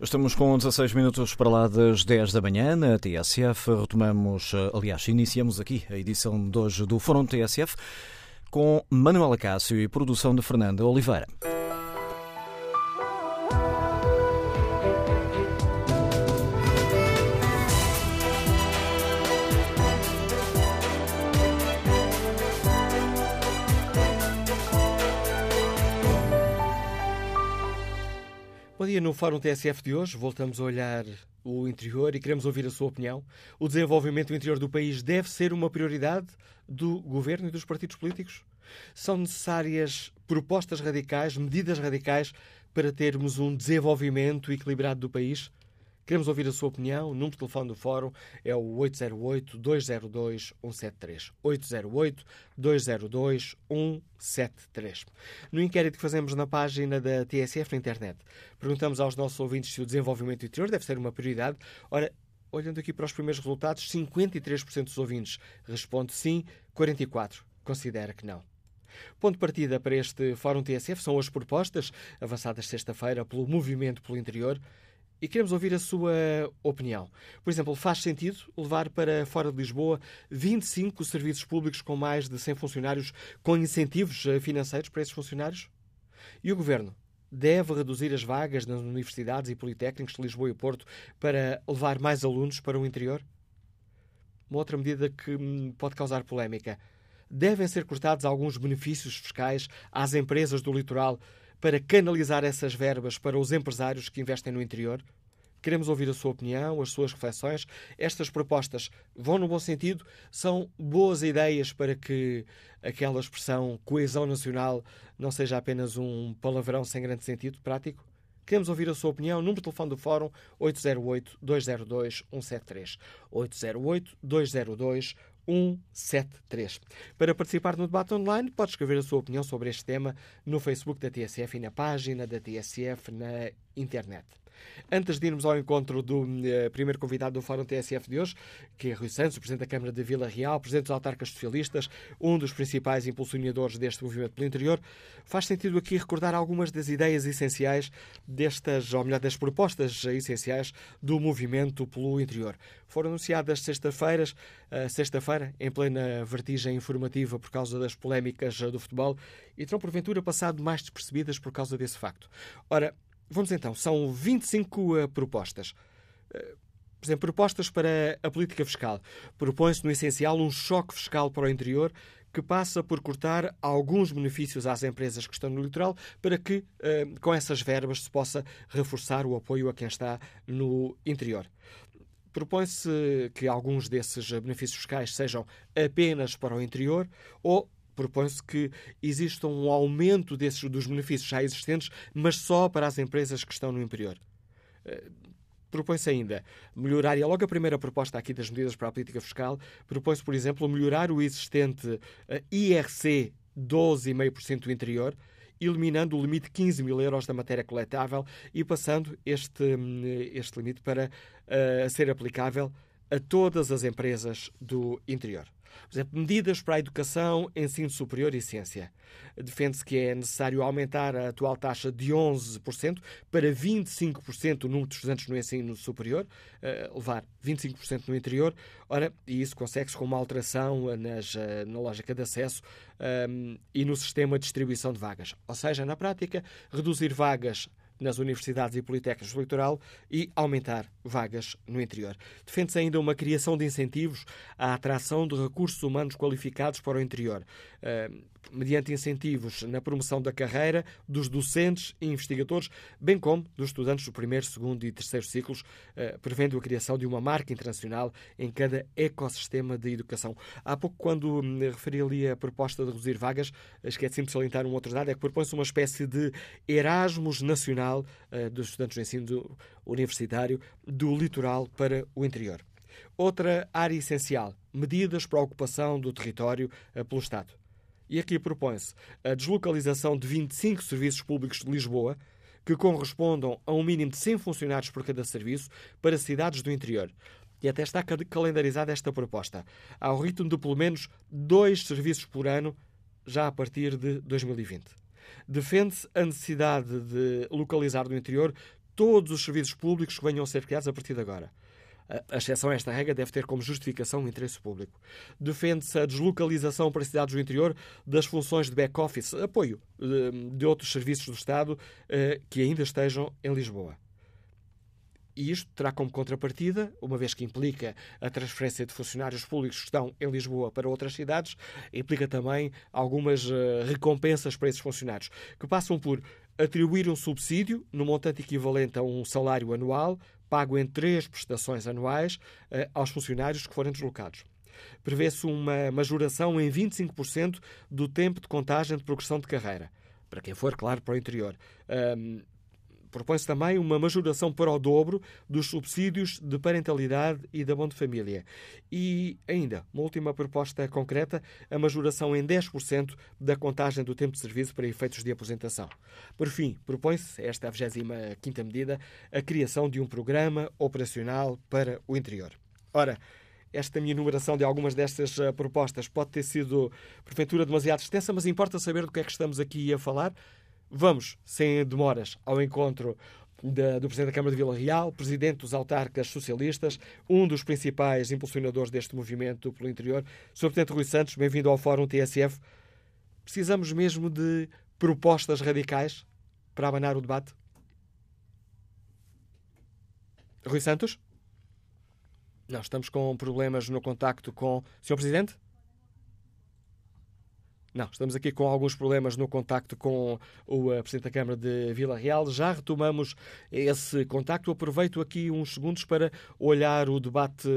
Estamos com 16 minutos para lá das 10 da manhã na TSF. Retomamos, aliás, iniciamos aqui a edição de hoje do Fórum TSF com Manuela Cássio e produção de Fernanda Oliveira. Dia, no Fórum TSF de hoje voltamos a olhar o interior e queremos ouvir a sua opinião. O desenvolvimento do interior do país deve ser uma prioridade do governo e dos partidos políticos? São necessárias propostas radicais, medidas radicais para termos um desenvolvimento equilibrado do país? Queremos ouvir a sua opinião. O número de telefone do Fórum é o 808-202-173. 808-202-173. No inquérito que fazemos na página da TSF na internet, perguntamos aos nossos ouvintes se o desenvolvimento interior deve ser uma prioridade. Ora, olhando aqui para os primeiros resultados, 53% dos ouvintes responde sim, 44% considera que não. Ponto de partida para este Fórum TSF são as propostas avançadas sexta-feira pelo Movimento pelo Interior e queremos ouvir a sua opinião. Por exemplo, faz sentido levar para fora de Lisboa 25 serviços públicos com mais de 100 funcionários com incentivos eh, financeiros para esses funcionários? E o Governo deve reduzir as vagas nas universidades e politécnicos de Lisboa e Porto para levar mais alunos para o interior? Uma outra medida que hum, pode causar polémica. Devem ser cortados alguns benefícios fiscais às empresas do litoral para canalizar essas verbas para os empresários que investem no interior? Queremos ouvir a sua opinião, as suas reflexões. Estas propostas vão no bom sentido? São boas ideias para que aquela expressão coesão nacional não seja apenas um palavrão sem grande sentido prático? Queremos ouvir a sua opinião. Número de telefone do Fórum 808-202-173. 808-202-173. 173. Para participar no debate online, pode escrever a sua opinião sobre este tema no Facebook da TSF e na página da TSF na internet. Antes de irmos ao encontro do uh, primeiro convidado do Fórum TSF de hoje, que é Rui Santos, Presidente da Câmara de Vila Real, Presidente dos Autarcas Socialistas, um dos principais impulsionadores deste movimento pelo interior, faz sentido aqui recordar algumas das ideias essenciais destas, ou melhor, das propostas essenciais do movimento pelo interior. Foram anunciadas sexta-feiras, uh, sexta-feira, em plena vertigem informativa por causa das polémicas do futebol, e terão porventura passado mais despercebidas por causa desse facto. Ora, Vamos então, são 25 uh, eh, propostas. Uh, por exemplo, propostas para a política fiscal. Propõe-se, no essencial, um choque fiscal para o interior que passa por cortar alguns benefícios às empresas que estão no litoral para que, uh, com essas verbas, se possa reforçar o apoio a quem está no interior. Propõe-se que alguns desses benefícios fiscais sejam apenas para o interior ou propõe-se que exista um aumento desses, dos benefícios já existentes, mas só para as empresas que estão no interior. Eh, propõe-se ainda melhorar, e é logo a primeira proposta aqui das medidas para a política fiscal, propõe-se, por exemplo, melhorar o existente eh, IRC 12,5% do interior, eliminando o limite de 15 mil euros da matéria coletável e passando este, hum, este limite para uh, ser aplicável a todas as empresas do interior. Por exemplo, medidas para a educação, ensino superior e ciência. Defende-se que é necessário aumentar a atual taxa de 11% para 25% o número de estudantes no ensino superior, eh, levar 25% no interior. Ora, e isso consegue-se com uma alteração nas, eh, na lógica de acesso um, eh, e no sistema de distribuição de vagas. Ou seja, na prática, reduzir vagas nas universidades e politécnicas do litoral e aumentar vagas no interior. Defende-se ainda uma criação de incentivos à atração de recursos humanos qualificados para o interior, eh, mediante incentivos na promoção da carreira dos docentes e investigadores, bem como dos estudantes do primeiro, segundo e terceiro ciclos, eh, prevendo a criação de uma marca internacional em cada ecossistema de educação. Há pouco, quando me referi ali a proposta de reduzir vagas, esqueci-me de salientar um outro dado, é que propõe-se uma espécie de Erasmus nacional eh, dos estudantes do ensino universitário do litoral para o interior. Outra área essencial, medidas para a ocupação do território pelo Estado. E aqui propõe-se a deslocalização de 25 serviços públicos de Lisboa, que correspondam a um mínimo de 100 funcionários por cada serviço, para cidades do interior. E até está calendarizada esta proposta, ao ritmo de pelo menos dois serviços por ano, já a partir de 2020. Defende-se a necessidade de localizar no interior todos os serviços públicos que venham a ser criados a partir de agora. A exceção a esta regra deve ter como justificação o interesse público. Defende-se a deslocalização para cidades do interior das funções de back-office, apoio eh, de outros serviços do Estado eh, que ainda estejam em Lisboa. E isto terá como contrapartida, uma vez que implica a transferência de funcionários públicos que estão em Lisboa para outras cidades, implica também algumas eh, recompensas para esses funcionários, que passam por atribuir um subsídio no montante equivalente a um salário anual, pago em três prestações anuais, eh, aos funcionários que forem deslocados. Prevê-se uma majoração em 25% do tempo de contagem de progressão de carreira, para quem for, claro, para o interior. Um, Propõe-se também uma majoração para o dobro dos subsídios de parentalidade e da bom de família. E ainda, uma última proposta concreta, a majoração em 10% da contagem do tempo de serviço para efeitos de aposentação. Por fim, propõe-se, esta é a 25ª medida, a criação de um programa operacional para o interior. Ora, esta minha enumeração de algumas destas uh, propostas pode ter sido, porventura, demasiado extensa, mas importa saber do que é que estamos aqui a falar. Vamos, sem demoras, ao encontro da, do Presidente da Câmara de Vila Real, Presidente dos Autarcas Socialistas, um dos principais impulsionadores deste movimento pelo interior. Sr. Presidente Rui Santos, bem-vindo ao Fórum TSF. Precisamos mesmo de propostas radicais para abanar o debate? Rui Santos? Não, estamos com problemas no contacto com o Sr. Presidente? Não, estamos aqui com alguns problemas no contacto com o uh, Presidente da Câmara de Vila Real. Já retomamos esse contacto. Aproveito aqui uns segundos para olhar o debate,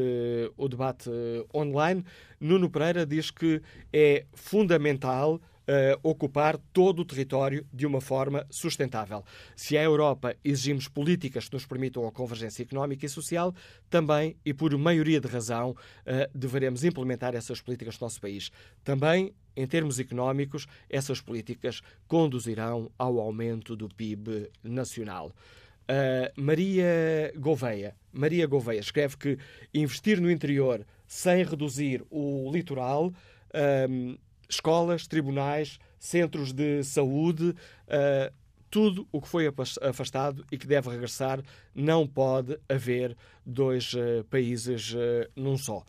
o debate uh, online. Nuno Pereira diz que é fundamental Uh, ocupar todo o território de uma forma sustentável. Se a Europa exigimos políticas que nos permitam a convergência económica e social, também, e por maioria de razão, uh, deveremos implementar essas políticas no nosso país. Também em termos económicos, essas políticas conduzirão ao aumento do PIB nacional. Uh, Maria Gouveia, Maria Gouveia escreve que investir no interior sem reduzir o litoral, uh, escolas, tribunais, centros de saúde, uh, tudo o que foi afastado e que deve regressar, não pode haver dois países num só.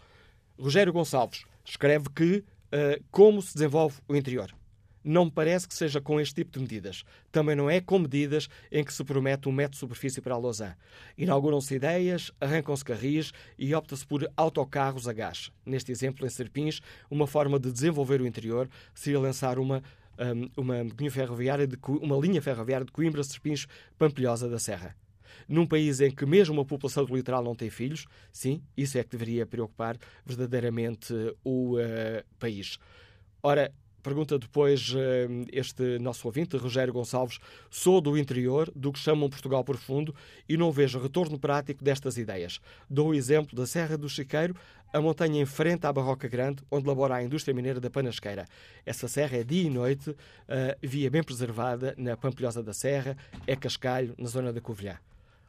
Rogério Gonçalves escreve que uh, como se desenvolve o interior. Não me parece que seja com este tipo de medidas. Também não é com medidas em que se promete um metro de superfície para a Lausanne. Inauguram-se ideias, arrancam-se carris e opta-se por autocarros a gás. Neste exemplo, em Serpins, uma forma de desenvolver o interior seria lançar uma um, uma, linha ferroviária de, uma linha ferroviária de Coimbra, Serpins, Pampilhosa da Serra num país em que mesmo a população do litoral não tem filhos, sim, isso é que deveria preocupar verdadeiramente o uh, país. Ora, Pergunta depois uh, este nosso ouvinte, Rogério Gonçalves. Sou do interior, do que chamam Portugal profundo, e não vejo retorno prático destas ideias. Dou o exemplo da Serra do Chiqueiro, a montanha em frente à Barroca Grande, onde labora a indústria mineira da Panasqueira. Essa serra é dia e noite, uh, via bem preservada na Pampilhosa da Serra, é Cascalho, na zona da Covilhã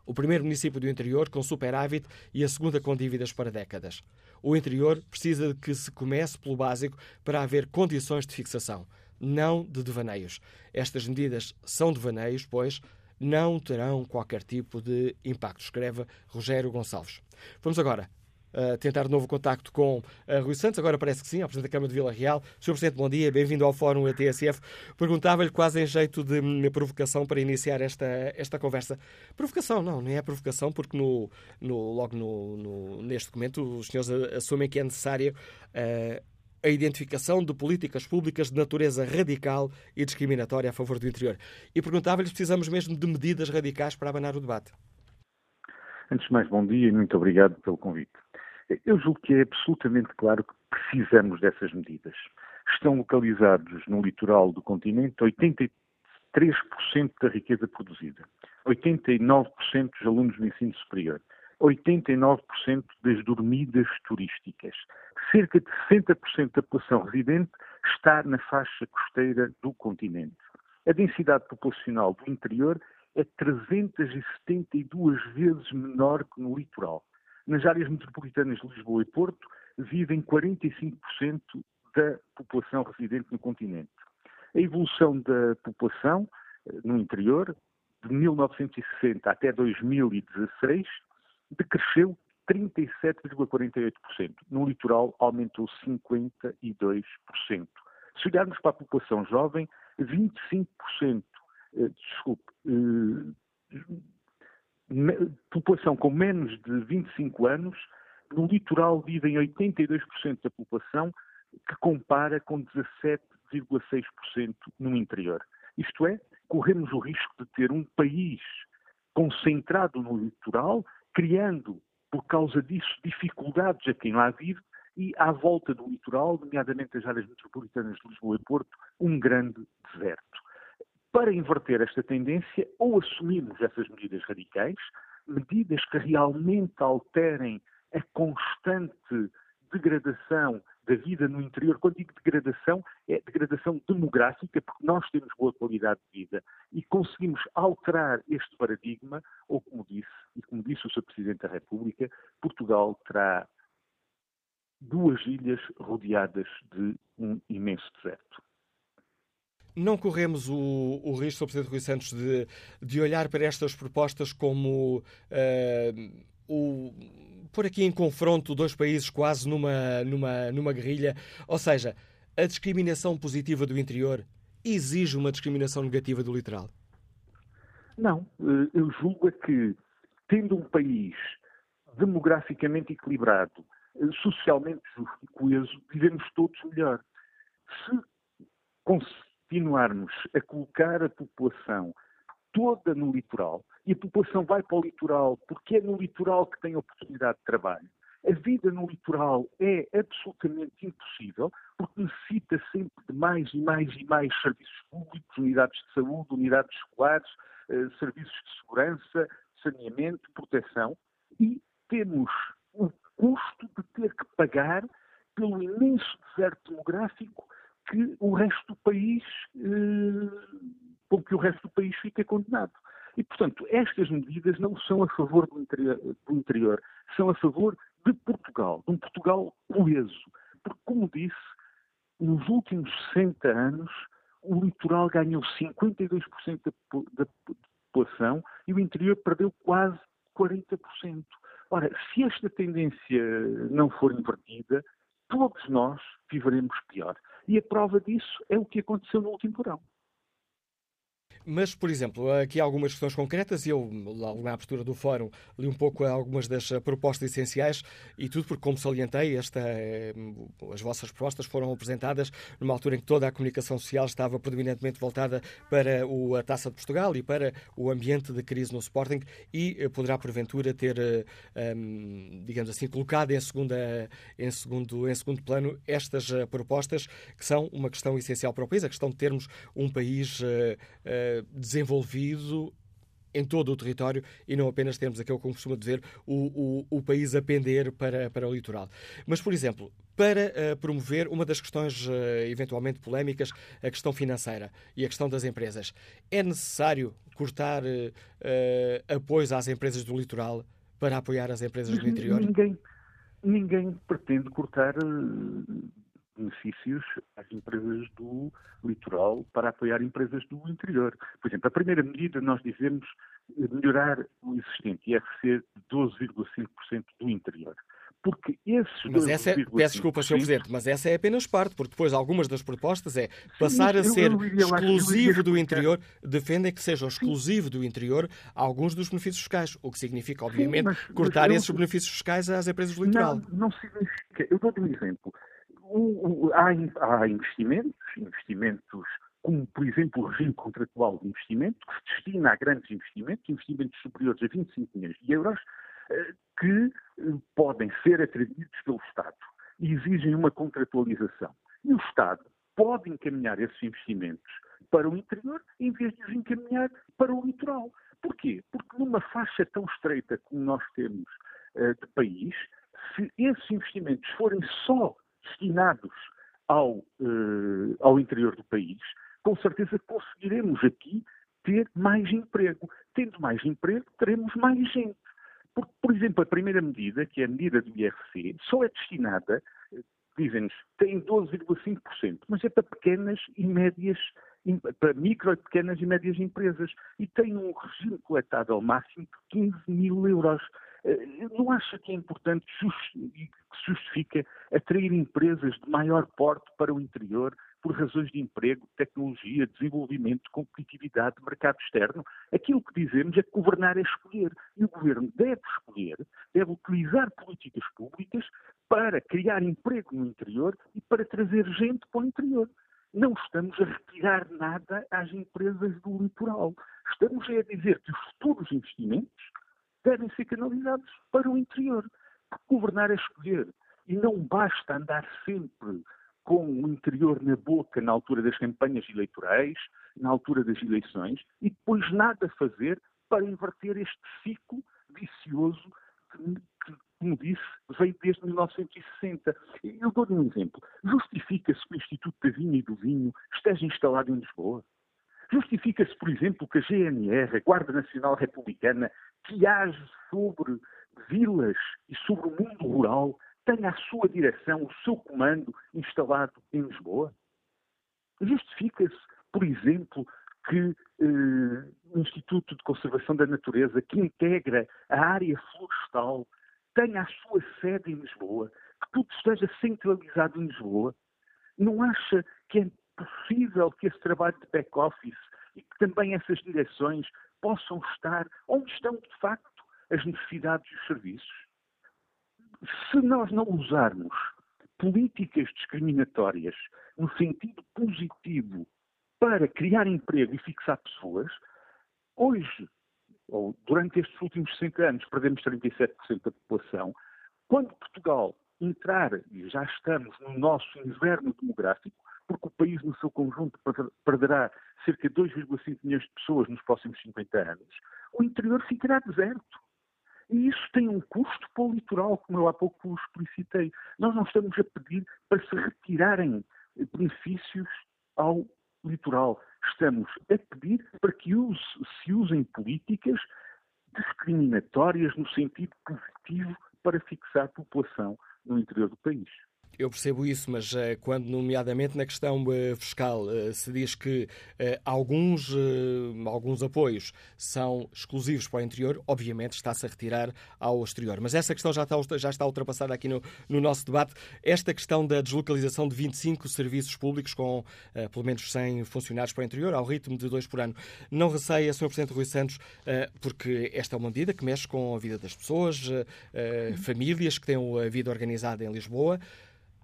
o primeiro município do interior com superávit e a segunda com dívidas para décadas. O interior precisa de que se comece pelo básico para haver condições de fixação, não de devaneios. Estas medidas são devaneios, pois não terão qualquer tipo de impacto, escreve Rogério Gonçalves. Vamos agora tentar de novo contacto com uh, Rui Santos. Agora parece que sim, ao Presidente da Câmara de Vila Real. Sr. Presidente, bom dia, bem-vindo ao Fórum ATSF. Perguntava-lhe quase em jeito de hum, provocação para iniciar esta, esta conversa. Provocação, não, não é provocação, porque no, no, logo no, no, neste documento os senhores assumem que é necessária uh, a identificação de políticas públicas de natureza radical e discriminatória a favor do interior. E perguntava-lhe se precisamos mesmo de medidas radicais para abanar o debate. Antes de mais, bom dia e muito obrigado pelo convite. Eu julgo que é absolutamente claro que precisamos dessas medidas. Estão localizados no litoral do continente 83% da riqueza produzida, 89% dos alunos do ensino superior, 89% das dormidas turísticas. Cerca de 60% da população residente está na faixa costeira do continente. A densidade populacional do interior é 372 vezes menor que no litoral. Nas áreas metropolitanas de Lisboa e Porto vivem 45% da população residente no continente. A evolução da população eh, no interior, de 1960 até 2016, decresceu 37,48%. No litoral, aumentou 52%. Se olharmos para a população jovem, 25%, eh, desculpe, eh, população com menos de 25 anos, no litoral vivem 82% da população, que compara com 17,6% no interior. Isto é, corremos o risco de ter um país concentrado no litoral, criando, por causa disso, dificuldades a quem lá vive e à volta do litoral, nomeadamente as áreas metropolitanas de Lisboa e Porto, um grande deserto. Para inverter esta tendência, ou assumimos essas medidas radicais, medidas que realmente alterem a constante degradação da vida no interior. Quando digo degradação, é degradação demográfica, porque nós temos boa qualidade de vida e conseguimos alterar este paradigma, ou como disse, e como disse o Sr. Presidente da República, Portugal terá duas ilhas rodeadas de um imenso deserto. Não corremos o, o risco, Sr. Presidente Rui Santos, de, de olhar para estas propostas como uh, o por aqui em confronto dois países quase numa, numa, numa guerrilha. Ou seja, a discriminação positiva do interior exige uma discriminação negativa do litoral? Não. Eh, eu julgo é que, tendo um país demograficamente equilibrado, eh, socialmente justo e coeso, vivemos todos melhor. Se continuarmos a colocar a população toda no litoral, e a população vai para o litoral porque é no litoral que tem oportunidade de trabalho. A vida no litoral é absolutamente impossível porque necessita sempre de mais e mais e mais serviços públicos, unidades de saúde, unidades escolares, eh, serviços de segurança, saneamento, proteção e temos o custo de ter que pagar pelo imenso deserto demográfico que o resto do país, eh, com que o resto do país fica condenado. E, portanto, estas medidas não são a favor do interior, do interior, são a favor de Portugal, de um Portugal coeso. Porque, como disse, nos últimos 60 anos, o litoral ganhou 52% da, da população e o interior perdeu quase 40%. Ora, se esta tendência não for invertida, todos nós viveremos pior. E a prova disso é o que aconteceu no último verão. Mas, por exemplo, aqui algumas questões concretas e eu, logo na abertura do fórum, li um pouco algumas das eh, propostas essenciais e tudo porque, como salientei, esta, eh, as vossas propostas foram apresentadas numa altura em que toda a comunicação social estava predominantemente voltada para o, a Taça de Portugal e para o ambiente de crise no Sporting e eh, poderá, porventura, ter, um, digamos assim, colocado em, segunda, em, segundo, em segundo plano estas propostas que são uma questão essencial para o país, a questão de termos um país uh, uh, desenvolvido em todo o território e não apenas termos aquilo como costuma dizer o, o, o país a pender para, para o litoral. Mas, por exemplo, para uh, promover uma das questões uh, eventualmente polémicas, a questão financeira e a questão das empresas, é necessário cortar uh, apoios às empresas do litoral para apoiar as empresas do interior? Ninguém, ninguém pretende cortar benefícios às empresas do litoral para apoiar empresas do interior. Por exemplo, a primeira medida nós dizemos melhorar o existente IRC de 12,5% do interior. Porque esses mas essa é, peço desculpa, Sr. Presidente, mas essa é apenas parte, porque depois algumas das propostas é passar Sim, a ser exclusivo do interior, defendem que seja exclusivo do interior alguns dos benefícios fiscais, o que significa, obviamente, Sim, mas, cortar mas eu... esses benefícios fiscais às empresas do litoral. Não, não significa. Eu dou-te um exemplo o, o, há, há investimentos, investimentos como, por exemplo, o regime contratual de investimento, que se destina a grandes investimentos, investimentos superiores a 25 milhões de euros, eh, que eh, podem ser atribuídos pelo Estado e exigem uma contratualização. E o Estado pode encaminhar esses investimentos para o interior em vez de os encaminhar para o litoral. Porquê? Porque numa faixa tão estreita como nós temos uh, de país, se esses investimentos forem só destinados ao, uh, ao interior do país, com certeza conseguiremos aqui ter mais emprego. Tendo mais emprego, teremos mais gente. Porque, por exemplo, a primeira medida, que é a medida do IRC, só é destinada, dizem-nos, tem 12,5%, mas é para pequenas e médias para micro, pequenas e médias empresas e tem um regime coletável máximo de 15 mil euros. Eh, não acha que é importante e que justifica atrair empresas de maior porte para o interior por razões de emprego, tecnologia, desenvolvimento, competitividade, mercado externo? Aquilo que dizemos é que governar é escolher. E o governo deve escolher, deve utilizar políticas públicas para criar emprego no interior e para trazer gente para o interior. Não estamos a retirar nada às empresas do litoral. Estamos a dizer que os futuros investimentos devem ser canalizados para o interior. Governar é escolher. E não basta andar sempre com o interior na boca na altura das campanhas eleitorais, na altura das eleições, e depois nada fazer para inverter este ciclo vicioso como disse, veio desde 1960. Eu dou-lhe um exemplo. Justifica-se que o Instituto da Vinha e do Vinho esteja instalado em Lisboa? Justifica-se, por exemplo, que a GNR, a Guarda Nacional Republicana, que age sobre vilas e sobre o mundo rural, tenha a sua direção, o seu comando instalado em Lisboa? Justifica-se, por exemplo, que eh, o Instituto de Conservação da Natureza, que integra a área florestal, tenha a sua sede em Lisboa, que tudo esteja centralizado em Lisboa? Não acha que é possível que esse trabalho de back-office e que também essas direções possam estar onde estão, de facto, as necessidades e os serviços? Se nós não usarmos políticas discriminatórias no sentido positivo para criar emprego e fixar pessoas, hoje ou durante estes últimos cinco anos, perdemos 37% da população. Quando Portugal entrar, e já estamos no nosso inverno demográfico, porque o país no seu conjunto perderá cerca de 2,5 milhões de pessoas nos próximos 50 anos, o interior ficará deserto. E isso tem um custo para o litoral, como eu há pouco explicitei. Nós não estamos a pedir para se retirarem benefícios ao litoral. Estamos a pedir para que use, se usem políticas discriminatórias no sentido positivo para fixar a população no interior do país. Eu percebo isso, mas uh, quando, nomeadamente na questão uh, fiscal, uh, se diz que alguns, alguns apoios são exclusivos para o interior, obviamente está-se a retirar ao exterior. Mas essa questão já está, já está ultrapassada aqui no, no nosso debate. Esta questão da deslocalização de 25 serviços públicos com pelo menos 100 funcionários para o interior, ao ritmo de dois por ano, não receia, Sr. Presidente Rui Santos, porque esta é uma medida que mexe com a vida das pessoas, famílias que têm a vida organizada em Lisboa.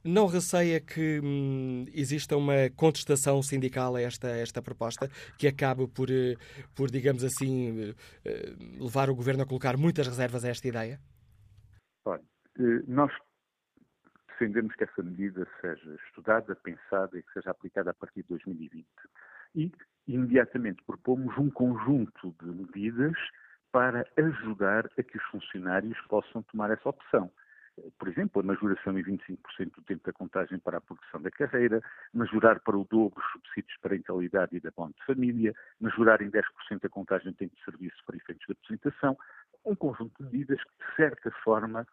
Não receia que hum, exista uma contestação sindical a esta, esta proposta, que acabe por, eh, por, digamos assim, eh, levar o Governo a colocar muitas reservas a esta ideia? Olha, eh, nós defendemos que essa medida seja estudada, pensada e que seja aplicada a partir de 2020. E, imediatamente, propomos um conjunto de medidas para ajudar a que os funcionários possam tomar essa opção por exemplo, a majoração em 25% do tempo da contagem para a progressão da carreira, majorar para o dobro os subsídios de parentalidade e da bond de família, majorar em 10% a contagem de tempo de serviço para efeitos de apresentação, um conjunto de medidas que, de certa forma,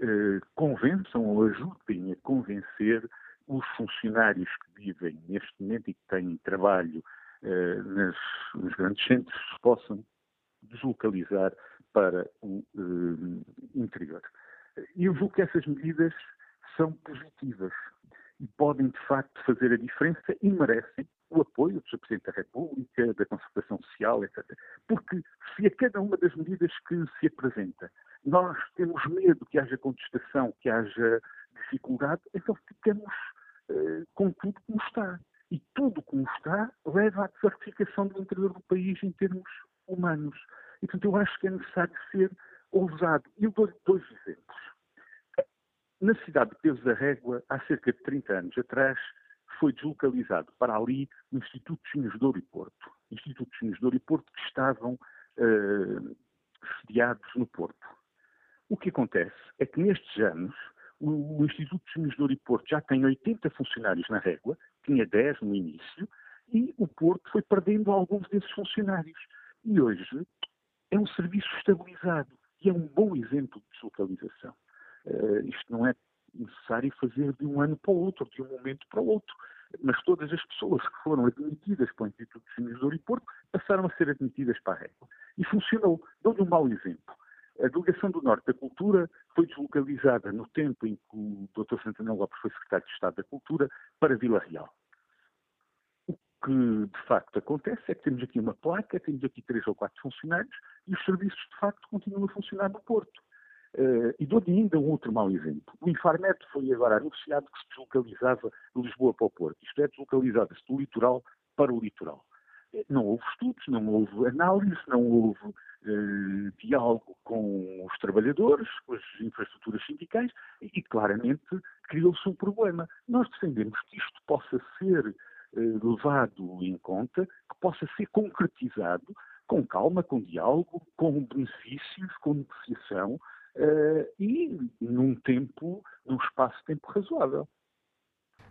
eh, convençam ou ajudem a convencer os funcionários que vivem neste momento e que têm trabalho eh, nas, nos grandes centros possam deslocalizar para o eh, interior. Eu julgo que essas medidas são positivas e podem, de facto, fazer a diferença e merecem o apoio do. Presidente da República, da Concertação Social, etc. Porque se a cada uma das medidas que se apresenta nós temos medo que haja contestação, que haja dificuldade, então ficamos uh, com tudo como está. E tudo como está leva à desertificação do interior do país em termos humanos. E, portanto, eu acho que é necessário ser ousado. Eu dou dois exemplos. Na cidade de Peso da Régua, há cerca de 30 anos atrás, foi deslocalizado para ali o Instituto de Vinhos de Ouro e Porto. Instituto de Vinhos de Ouro e Porto que estavam uh, sediados no Porto. O que acontece é que nestes anos o, o Instituto de Vinhos de Ouro e Porto já tem 80 funcionários na Régua, tinha 10 no início, e o Porto foi perdendo alguns desses funcionários. E hoje é um serviço estabilizado e é um bom exemplo de deslocalização. Uh, isto não é necessário fazer de um ano para o outro, de um momento para o outro. mas todas as pessoas que foram admitidas para o Instituto de Ciências do Aeroporto passaram a ser admitidas para a régua. E funcionou. Dou-lhe um mau exemplo. A Delegação do Norte da Cultura foi deslocalizada no tempo em que o Dr. Santana Lopes foi secretário de Estado da Cultura para Vila Real. O que de facto acontece é que temos aqui uma placa, temos aqui três ou quatro funcionários e os serviços de facto continuam a funcionar no Porto. Uh, e dou-lhe ainda um outro mau exemplo. O Infarmet foi agora anunciado que se deslocalizava de Lisboa para o Porto. Isto é, deslocalizava-se do litoral para o litoral. Não houve estudos, não houve análise, não houve uh, diálogo com os trabalhadores, com as infraestruturas sindicais e, claramente, criou-se um problema. Nós defendemos que isto possa ser uh, levado em conta, que possa ser concretizado com calma, com diálogo, com benefícios, com negociação, e num tempo, num espaço-tempo razoável.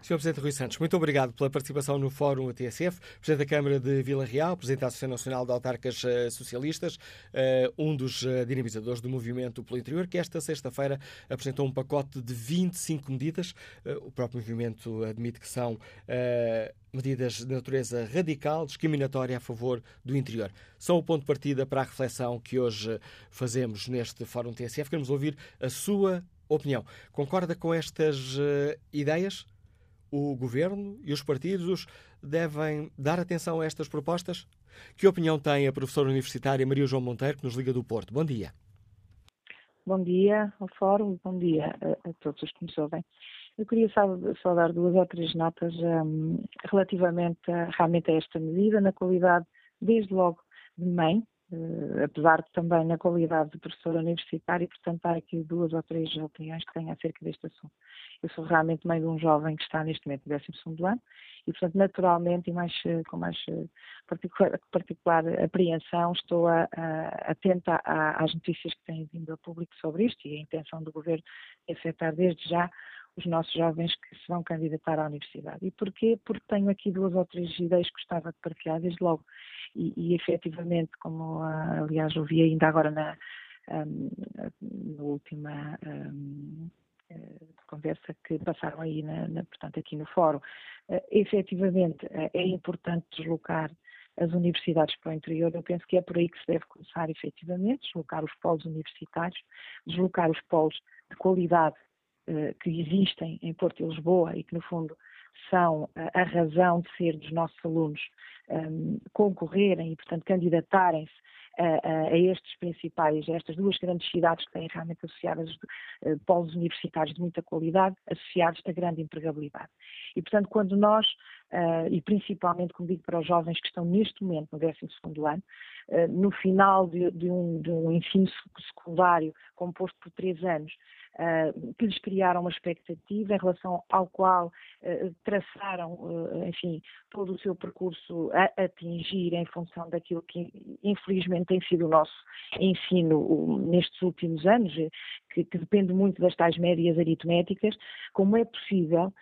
Sr. Presidente Rui Santos, muito obrigado pela participação no Fórum ATSF, Presidente da Câmara de Vila Real, Presidente da Associação Nacional de Autarcas eh, Socialistas, eh, um dos dinamizadores do Movimento pelo Interior, que esta sexta-feira apresentou um pacote de 25 medidas. O próprio movimento admite que são medidas de natureza radical, discriminatória a favor do interior. São o ponto de partida para a reflexão que hoje fazemos neste Fórum TSF. Queremos ouvir a sua opinião. Concorda com estas ideias? O governo e os partidos devem dar atenção a estas propostas? Que opinião tem a professora universitária Maria João Monteiro, que nos liga do Porto? Bom dia. Bom dia ao Fórum, bom dia a, a todos os que nos ouvem. Eu queria só, só dar duas ou três notas um, relativamente a, realmente a esta medida, na qualidade, desde logo, de mãe, uh, apesar de também na qualidade de professora universitária, e portanto há aqui duas ou três opiniões que tenho acerca deste assunto. Eu sou realmente mãe de um jovem que está neste momento no 12 ano e, portanto, naturalmente e mais, eh, com mais eh, particular, particular apreensão, estou a, a, atenta às notícias que têm vindo ao público sobre isto e a intenção do Governo é afetar desde já os nossos jovens que se vão candidatar à universidade. E porquê? Porque tenho aqui duas ou três ideias que gostava de partilhar desde logo. E, e efetivamente, como uh, aliás ouvi ainda agora na, um, na última um, uh, conversa que passaram aí, na, na, portanto, aqui no fórum, uh, efetivamente uh, é importante deslocar as universidades para o interior, eu penso que é por aí que se deve começar efetivamente, deslocar os polos universitários, deslocar os polos de qualidade eh, que existem em Porto e Lisboa e que, no fundo, são a razão de ser dos nossos alunos um, ehm, concorrerem e, portanto, candidatarem-se a, a, estes principais, a estas duas grandes cidades que têm realmente associadas uh, polos universitários de muita qualidade, associados a grande empregabilidade. E, portanto, quando nós, uh, e principalmente, como digo para os jovens que estão neste momento no 12 ano, uh, no final de, de, um, de um ensino secundário composto por três anos, que lhes criaram uma expectativa em relação ao qual traçaram, enfim, todo o seu percurso a atingir em função daquilo que infelizmente tem sido o nosso ensino nestes últimos anos, que, que depende muito das tais médias aritméticas, como é possível,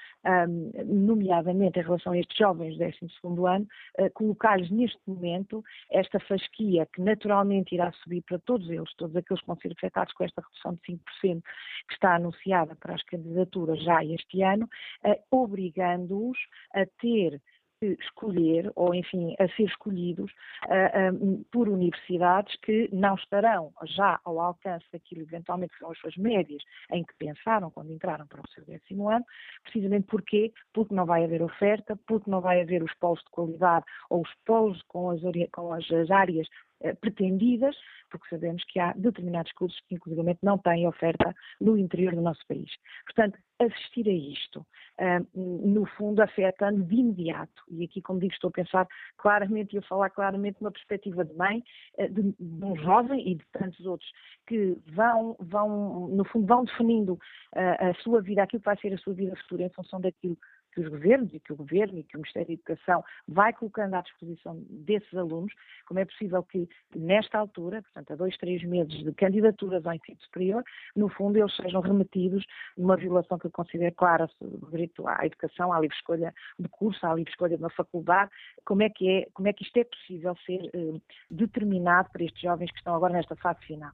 nomeadamente em relação a estes jovens do 12 ano, colocar-lhes neste momento esta fasquia que naturalmente irá subir para todos eles, todos aqueles que vão ser afetados com esta redução de 5%, que está anunciada para as candidaturas já este ano, eh, obrigando-os a ter escolher, ou enfim, a ser escolhidos uh, um, por universidades que não estarão já ao alcance daquilo eventualmente que são as suas médias em que pensaram quando entraram para o seu décimo ano, precisamente porque Porque não vai haver oferta, porque não vai haver os polos de qualidade ou os polos com as, com as áreas pretendidas, porque sabemos que há determinados cursos que, inclusivamente, não têm oferta no interior do nosso país. Portanto, assistir a isto, eh, no fundo, afeta-me de imediato. E aqui, como digo, estou a pensar claramente e a falar claramente numa perspectiva de mãe, eh, de, de, um jovem e de tantos outros que vão, vão no fundo, vão definindo a sua vida, aquilo que vai ser a sua vida futura em função daquilo que os governos e que o governo e que o Ministério da Educação vai colocando à disposição desses alunos, como é possível que nesta altura, portanto a dois, três meses de candidaturas ao ensino superior, no fundo eles sejam remetidos numa violação que eu considero clara do direito à educação, à livre escolha de curso, à livre escolha de uma faculdade, como é que, é, como é que isto é possível ser eh, determinado para estes jovens que estão agora nesta fase final.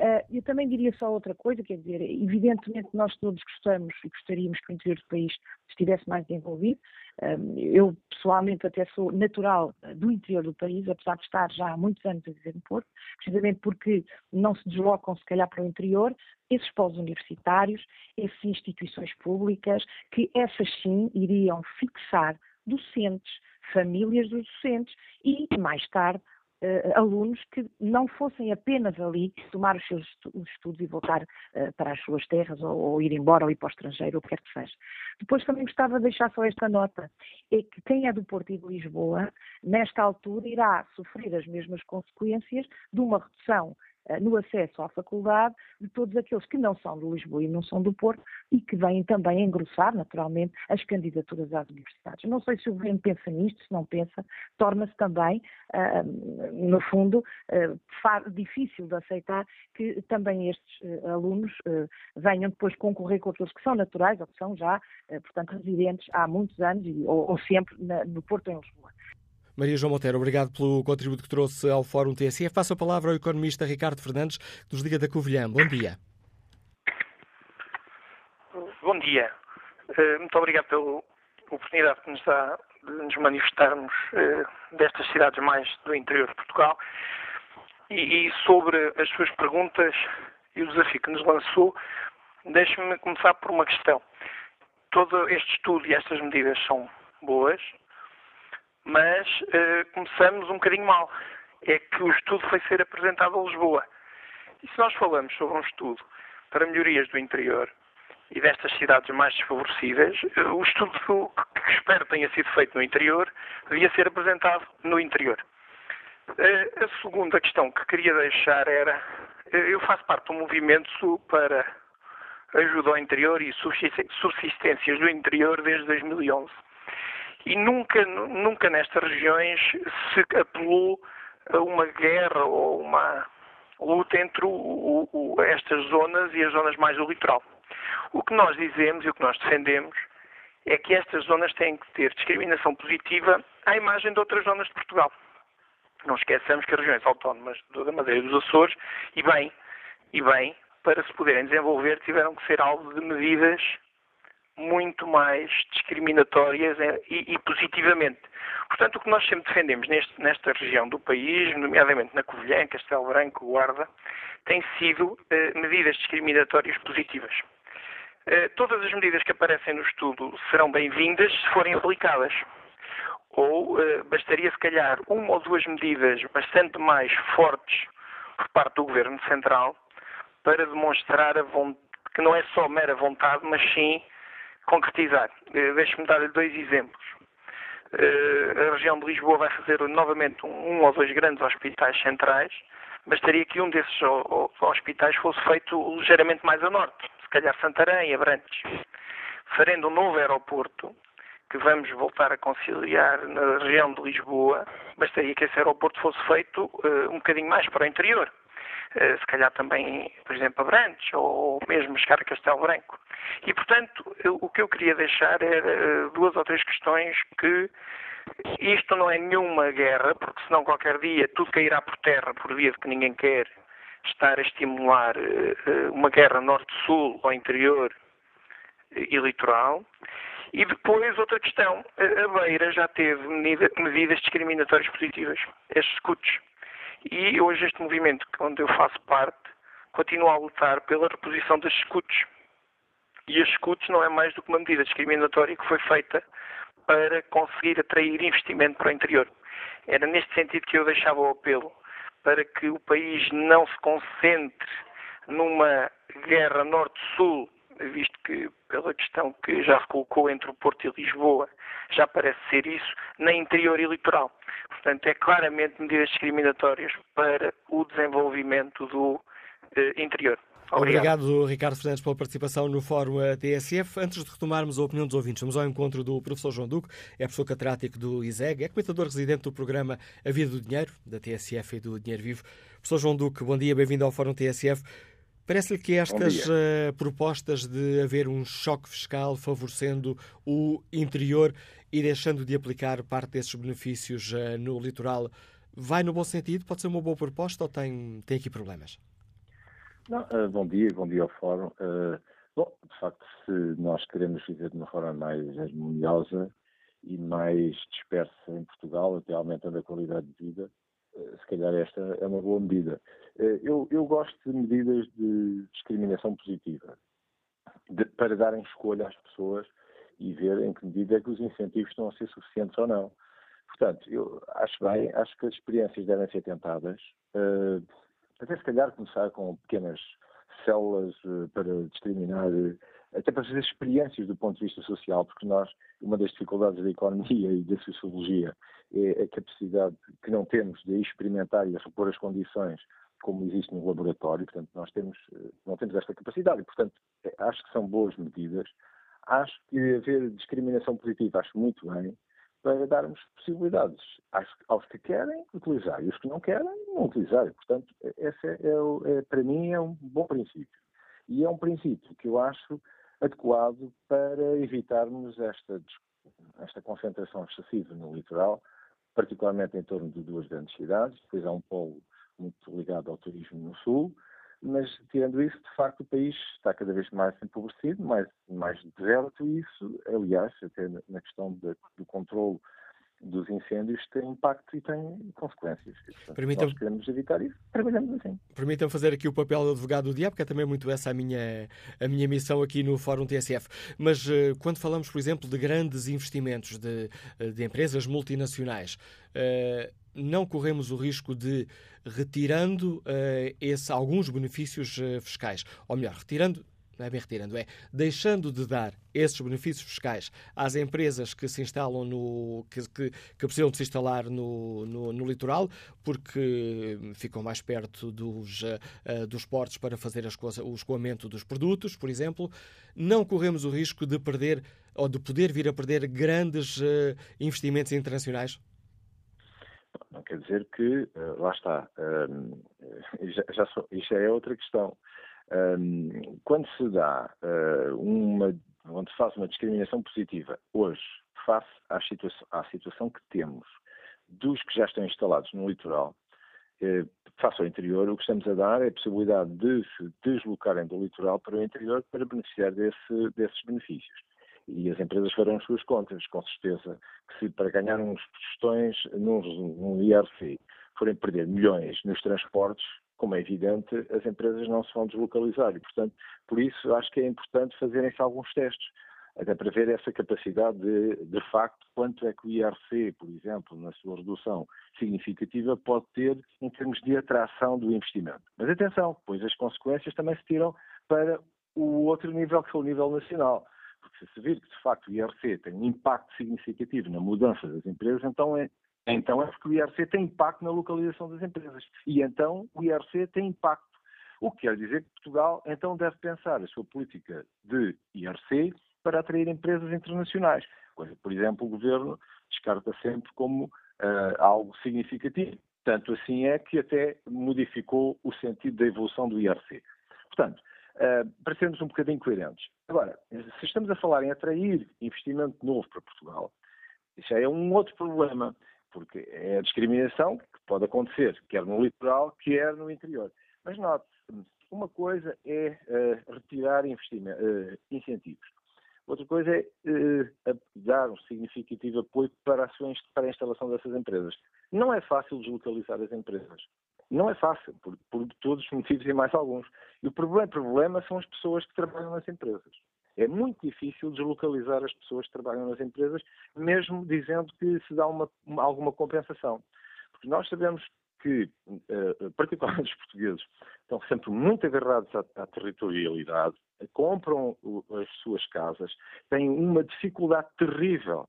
Uh, eu também diria só outra coisa, quer dizer, evidentemente nós todos gostamos e gostaríamos que o interior do país estivesse mais mais envolvido. Eu, pessoalmente, até sou natural do interior do país, apesar de estar já há muitos anos a viver no Porto, precisamente porque não se deslocam, se calhar, para o interior, esses polos universitários, essas instituições públicas, que essas sim iriam fixar docentes, famílias dos docentes e, mais tarde, uh, alunos que não fossem apenas ali tomar os seus estudos e voltar uh, para as suas terras ou, ou, ir embora ou ir para o estrangeiro, o que quer que seja. Depois também gostava de deixar só esta nota, é que quem é do Porto e de Lisboa, nesta altura, irá sofrer as mesmas consequências de uma redução no acesso à faculdade de todos aqueles que não são de Lisboa e não são do Porto e que vêm também engrossar, naturalmente, as candidaturas às universidades. Não sei se o governo pensa nisto, se não pensa, torna-se também, uh, no fundo, uh, difícil de aceitar que também estes alunos venham depois concorrer com aqueles que são naturais ou que são já, portanto, residentes há muitos anos ou, sempre no Porto ou em Lisboa. Maria João Monteiro, obrigado pelo contributo que trouxe ao Fórum TSF. Passo a palavra ao economista Ricardo Fernandes, que nos liga da Covilhã. Bom dia. Bom dia. Eh, muito obrigado pela oportunidade que nos dá de nos manifestarmos eh, destas cidades mais do interior de Portugal. E sobre as suas perguntas e o desafio que nos lançou, deixe-me começar por uma questão. Todo este estudo e estas medidas são boas, mas uh, começamos um bocadinho mal. É que o estudo foi ser apresentado a Lisboa. E se nós falamos sobre um estudo para melhorias do interior e destas cidades mais desfavorecidas, uh, o estudo que espero tenha sido feito no interior devia ser apresentado no interior. Uh, a segunda questão que queria deixar era: eu faço parte do movimento para ajuda ao interior e subsistências do interior desde 2011 e nunca, nunca nestas regiões se apelou a uma guerra ou uma luta entre o, o, estas zonas e as zonas mais do litoral. O que nós dizemos e o que nós defendemos é que estas zonas têm que ter discriminação positiva à imagem de outras zonas de Portugal. Não esqueçamos que as regiões autónomas da Madeira e dos Açores, e bem, e bem, para se poderem desenvolver, tiveram que ser alvo de medidas muito mais discriminatórias e, e, positivamente. Portanto, o que nós sempre defendemos neste, nesta região do país, nomeadamente na Covilhã, Castelo Branco, Guarda, tem sido eh, medidas discriminatórias positivas. Eh, todas as medidas que aparecem no estudo serão bem-vindas se forem aplicadas. Ou eh, bastaria, se calhar, uma ou duas medidas bastante mais fortes por parte do Governo Central para demonstrar que não é só mera vontade, mas sim concretizar. Eh, deixe-me dar-lhe dois exemplos. Eh, a região de Lisboa vai fazer novamente um ou dois grandes hospitais centrais. Bastaria que um desses hospitais fosse feito ligeiramente mais a norte, se calhar Santarém, Abrantes. Farendo um novo aeroporto, que vamos voltar a conciliar na região de Lisboa, bastaria que esse aeroporto fosse feito uh, um bocadinho mais para o interior. Uh, se calhar também, por exemplo, Abrantes, ou mesmo chegar a Castelo Branco. E, portanto, o que eu queria deixar era eh, duas ou três questões que isto não é nenhuma guerra, porque senão qualquer dia tudo cairá por terra por via de que ninguém quer estar a estimular uh, uma guerra norte-sul ao interior e litoral. E depois, outra questão, a Beira já teve medidas discriminatórias positivas, estes escutos. E hoje este movimento, onde eu faço parte, continua a lutar pela reposição das escutos. E as escutas não é mais do que uma medida discriminatória que foi feita para conseguir atrair investimento para o interior. Era neste sentido que eu deixava o apelo para que o país não se concentre numa guerra norte-sul, visto que, pela questão que já se colocou entre o Porto e Lisboa, já parece ser isso, na interior e litoral. Portanto, é claramente medidas discriminatórias para o desenvolvimento do eh, interior. Obrigado. Obrigado, Ricardo Fernandes, pela participação no Fórum TSF. Antes de retomarmos a opinião dos ouvintes, vamos ao encontro do professor João Duque, é professor catedrático do ISEG, é comentador residente do programa A Vida do Dinheiro, da TSF e do Dinheiro Vivo. Professor João Duque, bom dia, bem-vindo ao Fórum TSF. Parece-lhe que estas uh, propostas de haver um choque fiscal favorecendo o interior e deixando de aplicar parte desses benefícios uh, no litoral vai no bom sentido? Pode ser uma boa proposta ou tem, tem aqui problemas? Não, uh, bom dia, bom dia ao Fórum. Bom, de facto, se nós queremos viver de uma forma mais harmoniosa e mais dispersa em Portugal, até aumentando a qualidade de vida, se calhar esta é uma boa medida. Eh, eu, eu gosto de medidas de discriminação positiva, de, para darem escolha às pessoas e ver em que medida é que os incentivos estão a ser suficientes ou não. Portanto, eu acho bem, acho que as experiências devem ser tentadas, uh, até se calhar começar com pequenas células para discriminar, até para fazer experiências do ponto de vista social, porque nós, uma das dificuldades da economia e da sociologia é a capacidade que não temos de experimentar e a repor as condições como existe no laboratório, portanto, nós temos, não temos esta capacidade e, portanto, acho que são boas medidas. Acho que haver discriminação positiva, acho muito bem, para darmos possibilidades aos que querem utilizar e os que não querem não utilizar. Portanto, esse é, é, é, para mim é um bom princípio. E é um princípio que eu acho adequado para evitarmos esta, esta concentração excessiva no litoral, particularmente em torno de duas grandes cidades. Depois há um polo muito ligado ao turismo no sul, mas tirando isso, de facto, o país está cada vez mais empobrecido, mais, mais deserto, e isso, aliás, até na questão de, do controle dos incêndios tem impacto e tem consequências. Permitam, nós queremos evitar isso, trabalhamos assim. Permitam fazer aqui o papel de advogado do diabo, porque é também muito essa a minha, a minha missão aqui no Fórum TSF. Mas uh, quando falamos, por exemplo, de grandes investimentos de, eh, de empresas multinacionais, uh, não corremos o risco de, retirando esse, alguns benefícios fiscais, ou melhor, retirando, não é bem retirando, é deixando de dar esses benefícios fiscais às empresas que se instalam no. que, que, que precisam de se instalar no, no, no, litoral, porque ficam mais perto dos, uh, dos portos para fazer as, o escoamento dos produtos, por exemplo, não corremos o risco de perder ou de poder vir a perder grandes investimentos internacionais? Não quer dizer que, uh, lá está, já, já, isso é outra questão. Um, quando se dá uh, uma, quando se faz uma discriminação positiva hoje, face à situação, à situação que temos dos que já estão instalados no litoral, eh, face ao interior, o que estamos a dar é a possibilidade de se deslocarem do litoral para o interior para beneficiar desse, desses benefícios. E as empresas farão as suas contas, com certeza, que se para ganhar uns tostões num, num IRC forem perder milhões nos transportes, como é evidente, as empresas não se vão deslocalizar e, portanto, por isso acho que é importante fazerem-se alguns testes, até para ver essa capacidade de, de facto, quanto é que o IRC, por exemplo, na sua redução significativa, pode ter em termos de atração do investimento. Mas atenção, pois as consequências também se tiram para o outro nível, que é o nível nacional. Porque se se vir que, de facto, o IRC tem um impacto significativo na mudança das empresas, então é, então é porque o IRC tem impacto na localização das empresas. E então o IRC tem impacto. O que quer dizer que Portugal, então, deve pensar a sua política de IRC para atrair empresas internacionais. Coisa, por exemplo, o governo descarta sempre como uh, algo significativo. Tanto assim é que até modificou o sentido da evolução do IRC. Portanto, uh, para sermos um bocadinho coerentes. Agora, se estamos a falar em atrair investimento novo para Portugal, isso é um outro problema, porque é a discriminação que pode acontecer, quer no litoral, quer no interior. Mas note, uma coisa é uh, retirar uh, incentivos. Outra coisa é uh, dar um significativo apoio para para a instalação dessas empresas. Não é fácil deslocalizar as empresas. Não é fácil, por, por, todos os motivos e mais alguns. E o problema, problema são as pessoas que trabalham nas empresas. É muito difícil deslocalizar as pessoas que trabalham nas empresas, mesmo dizendo que se dá uma, uma, alguma compensação. Porque nós sabemos que, uh, particularmente os portugueses, estão sempre muito agarrados à, à territorialidade, compram as suas casas, têm uma dificuldade terrível,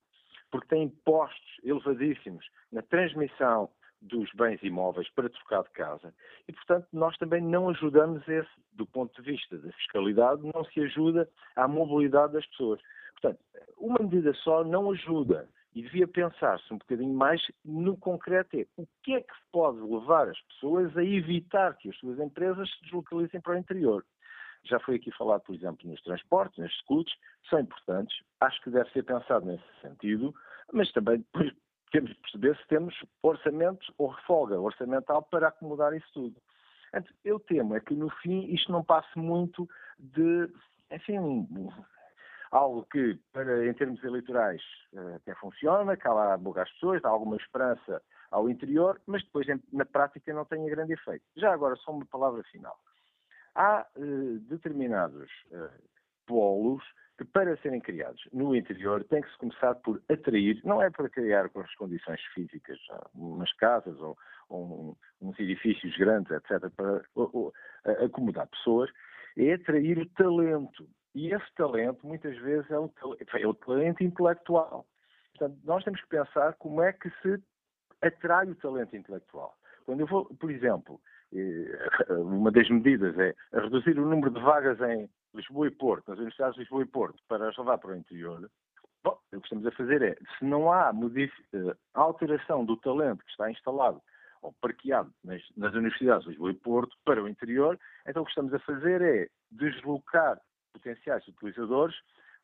porque têm impostos elevadíssimos na transmissão dos bens imóveis para trocar de casa. E, portanto, nós também não ajudamos esse, do ponto de vista da fiscalidade, não se ajuda à mobilidade das pessoas. Portanto, uma medida só não ajuda e devia pensar-se um bocadinho mais no concreto é o que é que pode levar as pessoas a evitar que as suas empresas se deslocalizem para o interior. Já foi aqui falado, por exemplo, nos transportes, nos escudos, são importantes, acho que deve ser pensado nesse sentido, mas também temos de perceber se temos orçamentos ou refolga orçamental para acomodar isso tudo. eu temo é que no fim isto não passe muito de enfim, algo que, para, em termos eleitorais, eh, até funciona, cala a boca às pessoas, dá alguma esperança ao interior, mas depois, na prática, não tem grande efeito. Já agora, só uma palavra final. Há uh, determinados uh, polos que, para serem criados no interior, tem que se começar por atrair, não é para criar com as condições físicas, umas casas ou, ou uns edifícios grandes, etc., para ou, ou, acomodar pessoas, é atrair o talento. E esse talento, muitas vezes, é o, é o talento intelectual. Portanto, nós temos que pensar como é que se atrai o talento intelectual. Quando eu vou, por exemplo, eh, uma das medidas é reduzir o número de vagas em Lisboa e Porto, nas universidades de Lisboa e Porto, para as levar para o interior, bom, o que estamos a fazer é, se não há eh, alteração do talento que está instalado ou parqueado nas, nas universidades de Lisboa e Porto para o interior, então o que estamos a fazer é deslocar potenciais utilizadores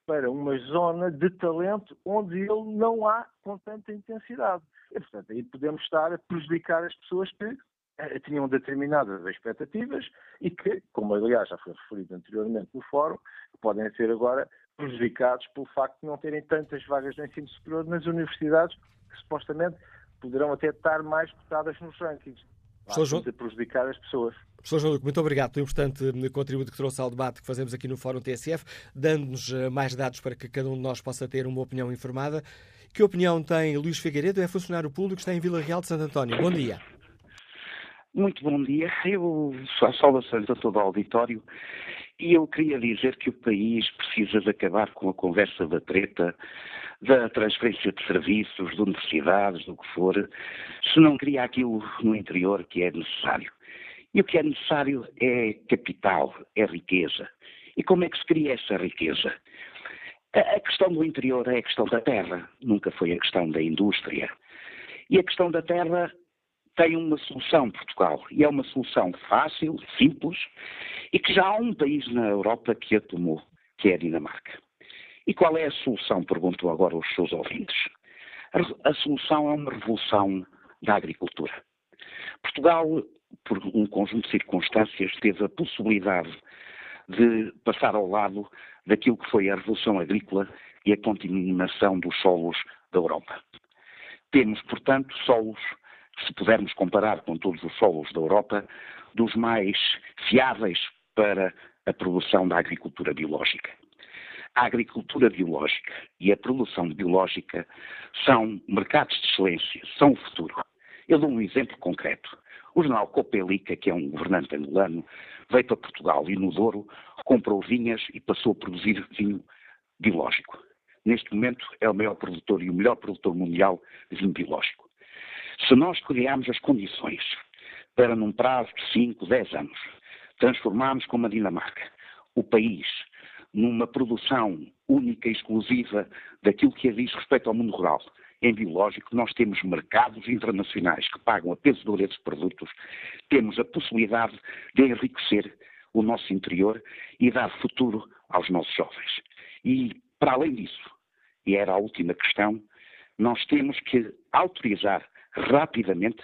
para uma zona de talento onde ele não há com tanta intensidade. E, portanto, aí podemos estar a prejudicar as pessoas que tinham determinadas expectativas e que, como aliás já foi referido anteriormente no fórum, podem ser agora prejudicados pelo facto de não terem tantas vagas de ensino superior nas universidades que supostamente poderão até estar mais cotadas nos rankings. João... a prejudicar as pessoas. Professor João Luque, muito obrigado pelo importante contributo que trouxe ao debate que fazemos aqui no Fórum TSF, dando-nos eh, mais dados para que cada um de nós possa ter uma opinião informada. Que opinião tem Luís Figueiredo? É funcionário público, está em Vila Real de Santo António. Bom dia. Muito bom dia. Eu sou saudações a todo o auditório e eu queria dizer que o país precisa de acabar com a conversa da treta, da transferência de serviços, de universidades, do que for, se não cria aquilo no interior que é necessário. E o que é necessário é capital, é riqueza. E como é que se cria essa riqueza? A questão do interior é a questão da terra, nunca foi a questão da indústria. E a questão da terra tem uma solução, Portugal, e é uma solução fácil, simples, e que já há um país na Europa que a tomou, que é a Dinamarca. E qual é a solução? Pergunto agora aos seus ouvintes. A, a solução é uma revolução da agricultura. Portugal, por um conjunto de circunstâncias, teve a possibilidade de passar ao lado daquilo que foi a revolução agrícola e a continuação dos solos da Europa. Temos, portanto, solos se pudermos comparar com todos os solos da Europa, dos mais fiáveis para a produção da agricultura biológica. A agricultura biológica e a produção biológica são mercados de excelência, são o futuro. Eu dou um exemplo concreto. O general Copelica, que é um governante angolano, veio para Portugal e no Douro comprou vinhas e passou a produzir vinho biológico. Neste momento é o maior produtor e o melhor produtor mundial de vinho biológico. Se nós criarmos as condições para, num prazo de 5, 10 anos, transformarmos como a Dinamarca o país numa produção única e exclusiva daquilo que diz respeito ao mundo rural, em biológico, nós temos mercados internacionais que pagam a peso de esses produtos, temos a possibilidade de enriquecer o nosso interior e dar futuro aos nossos jovens. E, para além disso, e era a última questão, nós temos que autorizar rapidamente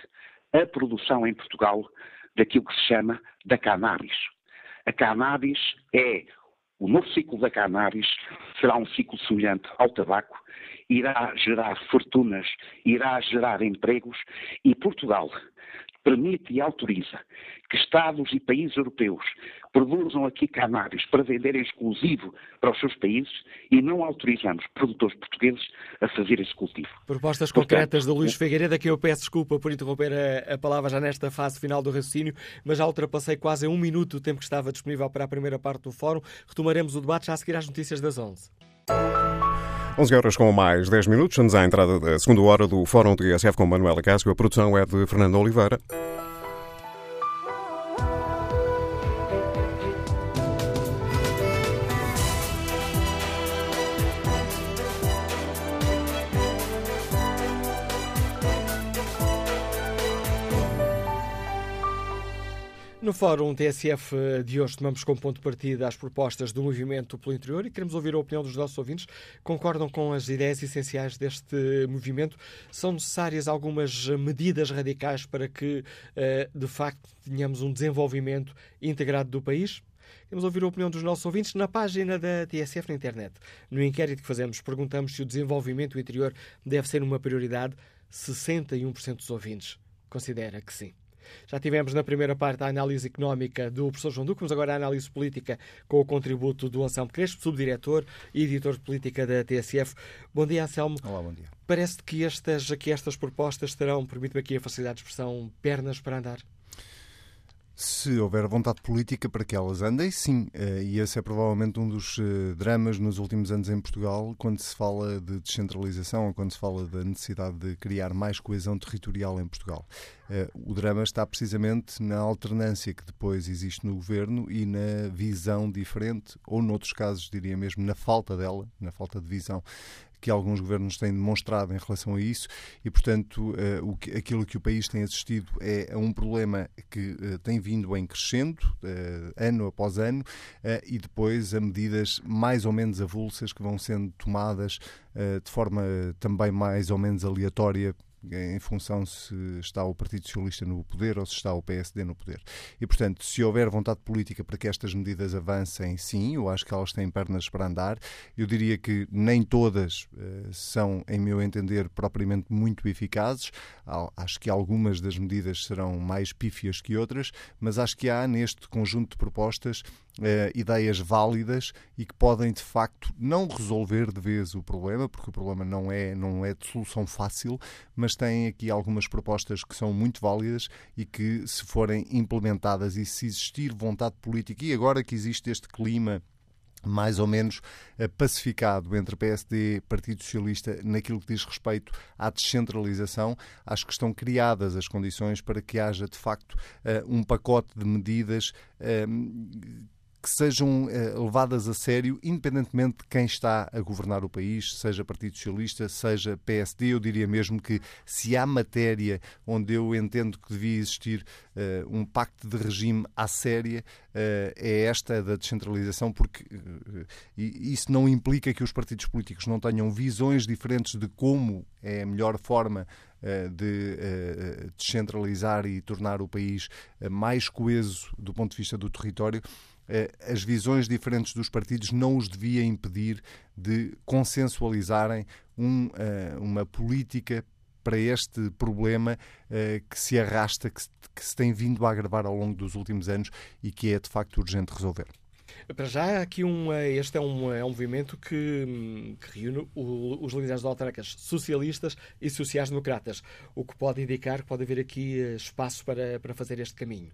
a produção em Portugal daquilo que se chama da cannabis. A cannabis é o novo ciclo da cannabis será um ciclo semelhante ao tabaco, irá gerar fortunas, irá gerar empregos e Portugal permite e autoriza que Estados e países europeus produzam aqui cannabis para vender exclusivo para os seus países e não autorizamos produtores portugueses a fazer esse cultivo. Propostas Portanto, concretas de Luís Figueiredo, que eu peço desculpa por interromper a, a, palavra já nesta fase final do raciocínio, mas já ultrapassei quase um minuto o tempo que estava disponível para a primeira parte do fórum. Retomaremos o debate já a seguir às notícias das 11. 11 horas com mais 10 minutos. Estamos à entrada da segunda hora do Fórum TSF com Manuela Casco. A produção é de Fernando Oliveira. Fórum TSF de hoje tomamos como ponto de partida as propostas do Movimento pelo Interior e queremos ouvir a opinião dos nossos ouvintes. Concordam com as ideias essenciais deste movimento? São necessárias algumas medidas radicais para que, eh, de facto, tenhamos um desenvolvimento integrado do país? Queremos ouvir a opinião dos nossos ouvintes na página da TSF na internet. No inquérito que fazemos, perguntamos se o desenvolvimento interior deve ser uma prioridade. 61% dos ouvintes considera que sim. Já tivemos na primeira parte a análise económica do professor João Duque, vamos agora à análise política com o contributo do Anselmo Crespo, subdiretor e editor de política da TSF. Bom dia, Anselmo. Olá, bom dia. Parece que estas, que estas propostas terão, permite-me aqui a facilidade de expressão, pernas para andar? Se houver vontade política para que elas andem, sim. Eh, e esse é provavelmente um dos eh, dramas nos últimos anos em Portugal, quando se fala de descentralização ou quando se fala da necessidade de criar mais coesão territorial em Portugal. Eh, o drama está precisamente na alternância que depois existe no governo e na visão diferente, ou noutros casos, diria mesmo, na falta dela, na falta de visão que alguns governos têm demonstrado em relação a isso e, portanto, uh, o que, aquilo que o país tem assistido é um problema que uh, tem vindo em crescendo, uh, ano após ano, e depois a medidas mais ou menos avulsas que vão sendo tomadas de forma também mais ou menos aleatória em função se está o Partido Socialista no poder ou se está o PSD no poder. E, portanto, se houver vontade política para que estas medidas avancem, sim, eu acho que elas têm pernas para andar. Eu diria que nem todas uh, são, em meu entender, propriamente muito eficazes. Acho que algumas das medidas serão mais pífias que outras, mas acho que há neste conjunto de propostas Uh, ideias válidas e que podem de facto não resolver de vez o problema, porque o problema não é, não é de solução fácil, mas têm aqui algumas propostas que são muito válidas e que, se forem implementadas e se existir vontade política, e agora que existe este clima mais ou menos uh, pacificado entre PSD e Partido Socialista naquilo que diz respeito à descentralização. Acho que estão criadas as condições para que haja, de facto, uh, um pacote de medidas que sejam eh, levadas a sério, independentemente de quem está a governar o país, seja Partido Socialista, seja PSD. Eu diria mesmo que se há matéria onde eu entendo que devia existir uh, um pacto de regime à séria, uh, é esta da descentralização, porque uh, isso não implica que os partidos políticos não tenham visões diferentes de como é a melhor forma de descentralizar e tornar o país mais coeso do ponto de vista do território, as visões diferentes dos partidos não os devia impedir de consensualizarem um, eh, uma política para este problema uh, que se arrasta, que se, que se, tem vindo a agravar ao longo dos últimos anos e que é de facto urgente resolver. Para já, aqui um, este é um, é um movimento que, que reúne os líderes de autarcas socialistas e sociais-democratas, o que pode indicar que pode haver aqui espaço para, para fazer este caminho.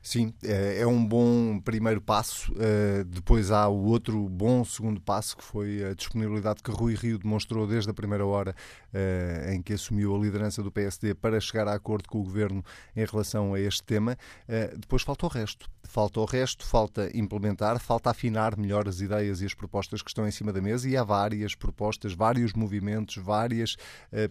Sim, é, é um bom primeiro passo. Eh, depois há o outro bom segundo passo, que foi a disponibilidade que Rui Rio demonstrou desde a primeira hora eh, em que assumiu a liderança do PSD para chegar a acordo com o governo em relação a este tema. Eh, depois falta o resto. Falta o resto, falta implementar, falta afinar melhor as ideias e as propostas que estão em cima da mesa. E há várias propostas, vários movimentos, várias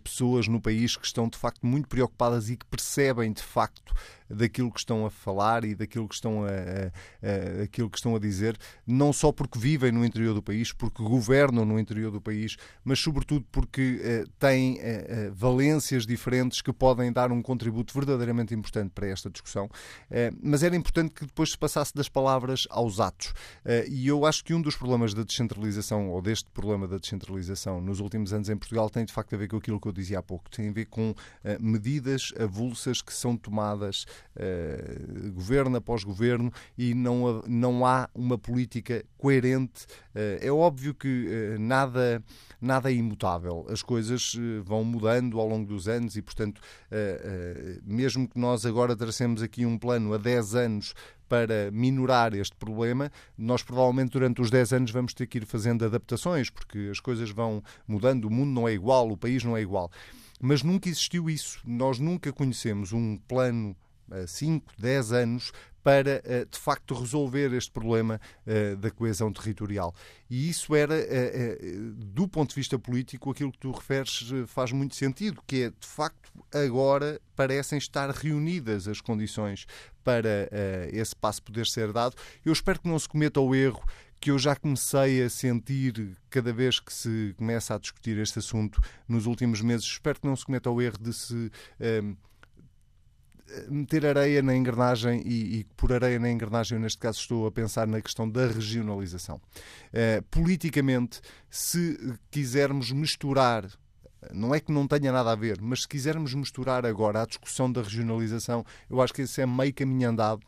pessoas no país que estão de facto muito preocupadas e que percebem de facto daquilo que estão a falar e daquilo que estão a, a, a, aquilo que estão a dizer, não só porque vivem no interior do país, porque governam no interior do país, mas sobretudo porque uh, têm uh, valências diferentes que podem dar um contributo verdadeiramente importante para esta discussão. mas era importante que depois se passasse das palavras aos atos. E eu acho que um dos problemas da descentralização, ou deste problema da descentralização nos últimos anos em Portugal, tem de facto a ver com aquilo que eu dizia há pouco, tem a ver com medidas avulsas que são tomadas uh, governo após governo e não, não há uma política coerente. É óbvio que nada, nada é imutável. As coisas vão mudando ao longo dos anos e, portanto, mesmo que nós agora tracemos aqui um plano a 10 anos para minorar este problema, nós provavelmente durante os 10 anos vamos ter que ir fazendo adaptações, porque as coisas vão mudando, o mundo não é igual, o país não é igual. Mas nunca existiu isso. Nós nunca conhecemos um plano 5, 10 anos para, eh, de facto, resolver este problema eh, da coesão territorial. E isso era, eh, do ponto de vista político, aquilo que tu referes faz muito sentido, que é, de facto, agora parecem estar reunidas as condições para esse passo poder ser dado. Eu espero que não se cometa o erro que eu já comecei a sentir cada vez que se começa a discutir este assunto nos últimos meses. Espero que não se cometa o erro de se meter areia na engrenagem e, e, por areia na engrenagem, neste caso estou a pensar na questão da regionalização. Uh, politicamente, se quisermos misturar não é que não tenha nada a ver, mas se quisermos misturar agora a discussão da regionalização, eu acho que esse é meio caminho andado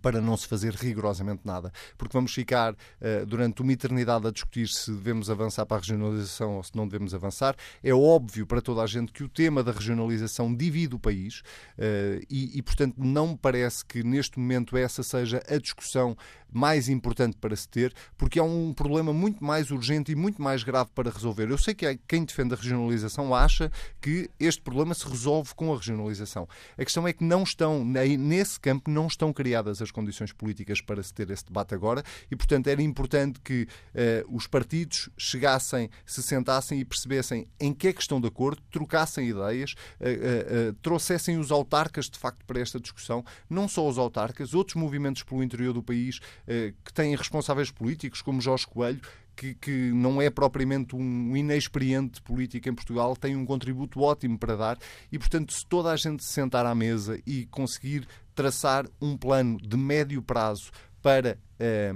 para não se fazer rigorosamente nada, porque vamos ficar uh, durante uma eternidade a discutir se devemos avançar para a regionalização ou se não devemos avançar. É óbvio para toda a gente que o tema da regionalização divide o país uh, e, e, portanto, não me parece que neste momento essa seja a discussão mais importante para se ter, porque é um problema muito mais urgente e muito mais grave para resolver. Eu sei que quem defende a regionalização acha que este problema se resolve com a regionalização. A questão é que não estão, nesse campo, não estão criadas as condições políticas para se ter esse debate agora. E, portanto, era importante que uh, os partidos chegassem, se sentassem e percebessem em que é que estão de acordo, trocassem ideias, uh, uh, trouxessem os autarcas, de facto, para esta discussão, não só os autarcas, outros movimentos pelo interior do país que têm responsáveis políticos, como Jorge Coelho, que, que, não é propriamente um inexperiente político em Portugal, tem um contributo ótimo para dar. E, portanto, se toda a gente se sentar à mesa e conseguir traçar um plano de médio prazo para eh,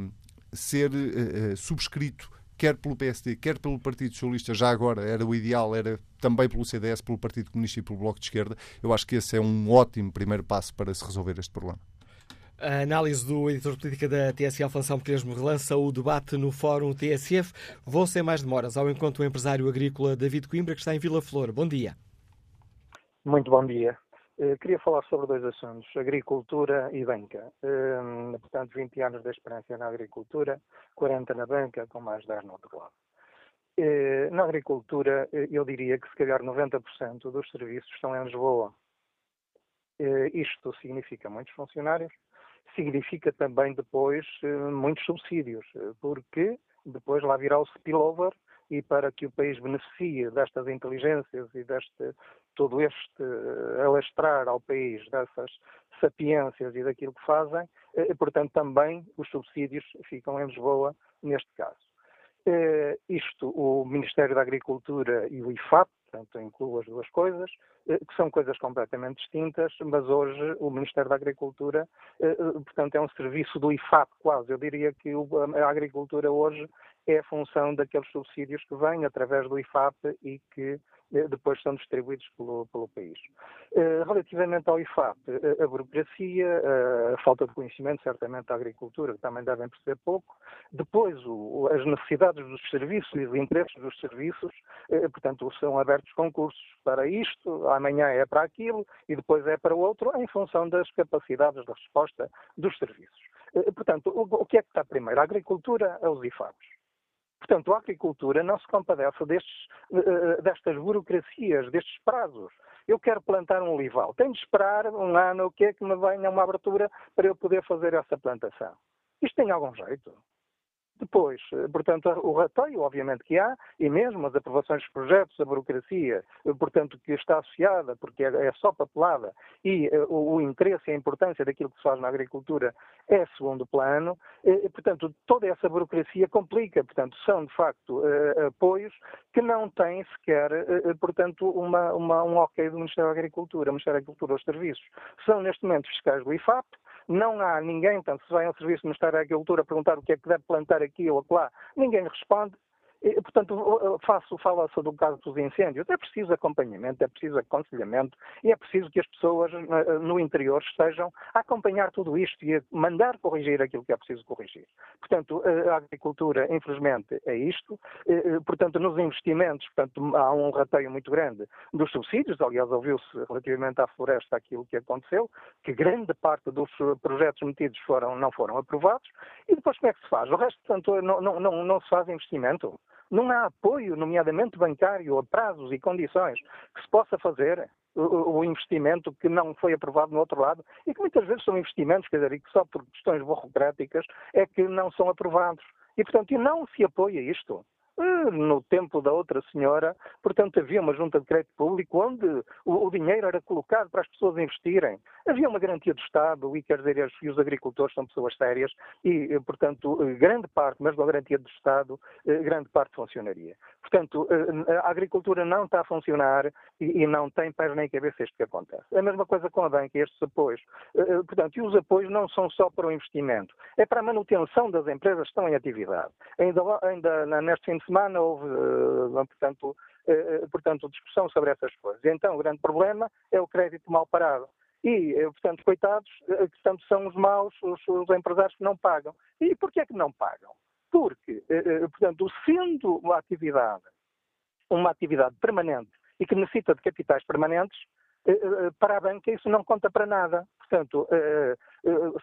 ser eh, subscrito quer pelo PSD, quer pelo Partido Socialista, já agora era o ideal, era também pelo CDS, pelo Partido Comunista e pelo Bloco de Esquerda. Eu acho que esse é um ótimo primeiro passo para se resolver este problema. A análise do editor de política da TSF, Anselmo Cresmo, relança o debate no Fórum TSF. Vou sem mais demoras ao encontro do empresário agrícola David Coimbra, que está em Vila Flor. Bom dia. Muito bom dia. Uh, queria falar sobre dois assuntos, agricultura e banca. Uh, portanto, 20 anos de experiência na agricultura, 40 na banca, com mais 10 no outro lado. Uh, na agricultura, eu diria que se calhar 90% dos serviços estão em Lisboa. Isto significa muitos funcionários, significa também depois eh, muitos subsídios, eh, porque depois lá virá o spillover e para que o país beneficie destas inteligências e deste todo este eh, alastrar ao país dessas sapiências e daquilo que fazem, portanto também os subsídios ficam em Lisboa neste caso. Isto, o Ministério da Agricultura e o IFAP, portanto incluo as duas coisas, eh, que são coisas completamente distintas, mas hoje o Ministério da Agricultura, eh, eh, portanto, é um serviço do IFAP quase. Eu diria que a agricultura hoje é a função daqueles subsídios que vêm através do IFAP e que eh, depois são distribuídos pelo, pelo país. Eh, relativamente ao IFAP, eh, a burocracia, a falta de conhecimento, certamente, da agricultura, que também devem perceber pouco. Depois, o, as necessidades dos serviços e os interesses dos serviços, portanto, são abertos concursos para isto, amanhã é para aquilo e depois é para o outro, em função das capacidades de resposta dos serviços. Portanto, o que é que está primeiro? A agricultura ou os IFAPs? Portanto, a agricultura não se compadece destes, uh, destas burocracias, destes prazos. Eu quero plantar um olival. Tenho de esperar um ano o que é que me venha uma abertura para eu poder fazer essa plantação. Isto tem algum jeito? Depois, eh, portanto, o rateio, obviamente que há, e mesmo as aprovações dos projetos, a burocracia, eh, portanto, que está associada, porque é, é só papelada, e uh, o interesse e a importância daquilo que se faz na agricultura é segundo plano, uh, portanto, toda essa burocracia complica, portanto, são de facto apoios que não têm sequer, portanto, uma, uma, um ok do Ministério da Agricultura, Ministério da Agricultura, os serviços. São neste momento fiscais do IFAP, não há ninguém, portanto, se vai ao Serviço do Ministério da Agricultura perguntar o que é que deve plantar aqui ou lá, ninguém responde. Portanto, faço, fala-se do caso dos incêndios. É preciso acompanhamento, é preciso aconselhamento e é preciso que as pessoas no interior estejam a acompanhar tudo isto e a mandar corrigir aquilo que é preciso corrigir. Portanto, a agricultura, infelizmente, é isto. Portanto, nos investimentos, portanto, há um rateio muito grande dos subsídios. Aliás, ouviu-se relativamente à floresta aquilo que aconteceu, que grande parte dos projetos metidos foram, não foram aprovados. E depois como é que se faz? O resto, portanto, não, não, não, não se faz investimento. Não há apoio, nomeadamente bancário, a prazos e condições que se possa fazer o, investimento que não foi aprovado no outro lado e que muitas vezes são investimentos, quer dizer, que só por questões burocráticas é que não são aprovados. E, portanto, não se apoia isto. Eh, no tempo da outra senhora, portanto, havia uma junta de crédito público onde o, o dinheiro era colocado para as pessoas investirem. Havia uma garantia do Estado, e quer dizer, e os agricultores são pessoas sérias, e, portanto, grande parte, mesmo a garantia do Estado, grande parte funcionaria. Portanto, a agricultura não está a funcionar e, e não tem pés nem cabeça isto que acontece. A mesma coisa com a banca, estes apoios. Portanto, e os apoios não são só para o investimento, é para a manutenção das empresas que estão em atividade. Ainda, ainda neste fim de semana houve, eh, portanto, eh, eh, portanto, discussão sobre essas coisas. Então, o grande problema é o crédito mal parado. E, portanto, coitados, portanto, são os maus, os, os empresários que não pagam. E porquê é que não pagam? Porque, portanto, sendo uma atividade, uma atividade permanente e que necessita de capitais permanentes, para a banca isso não conta para nada. Portanto,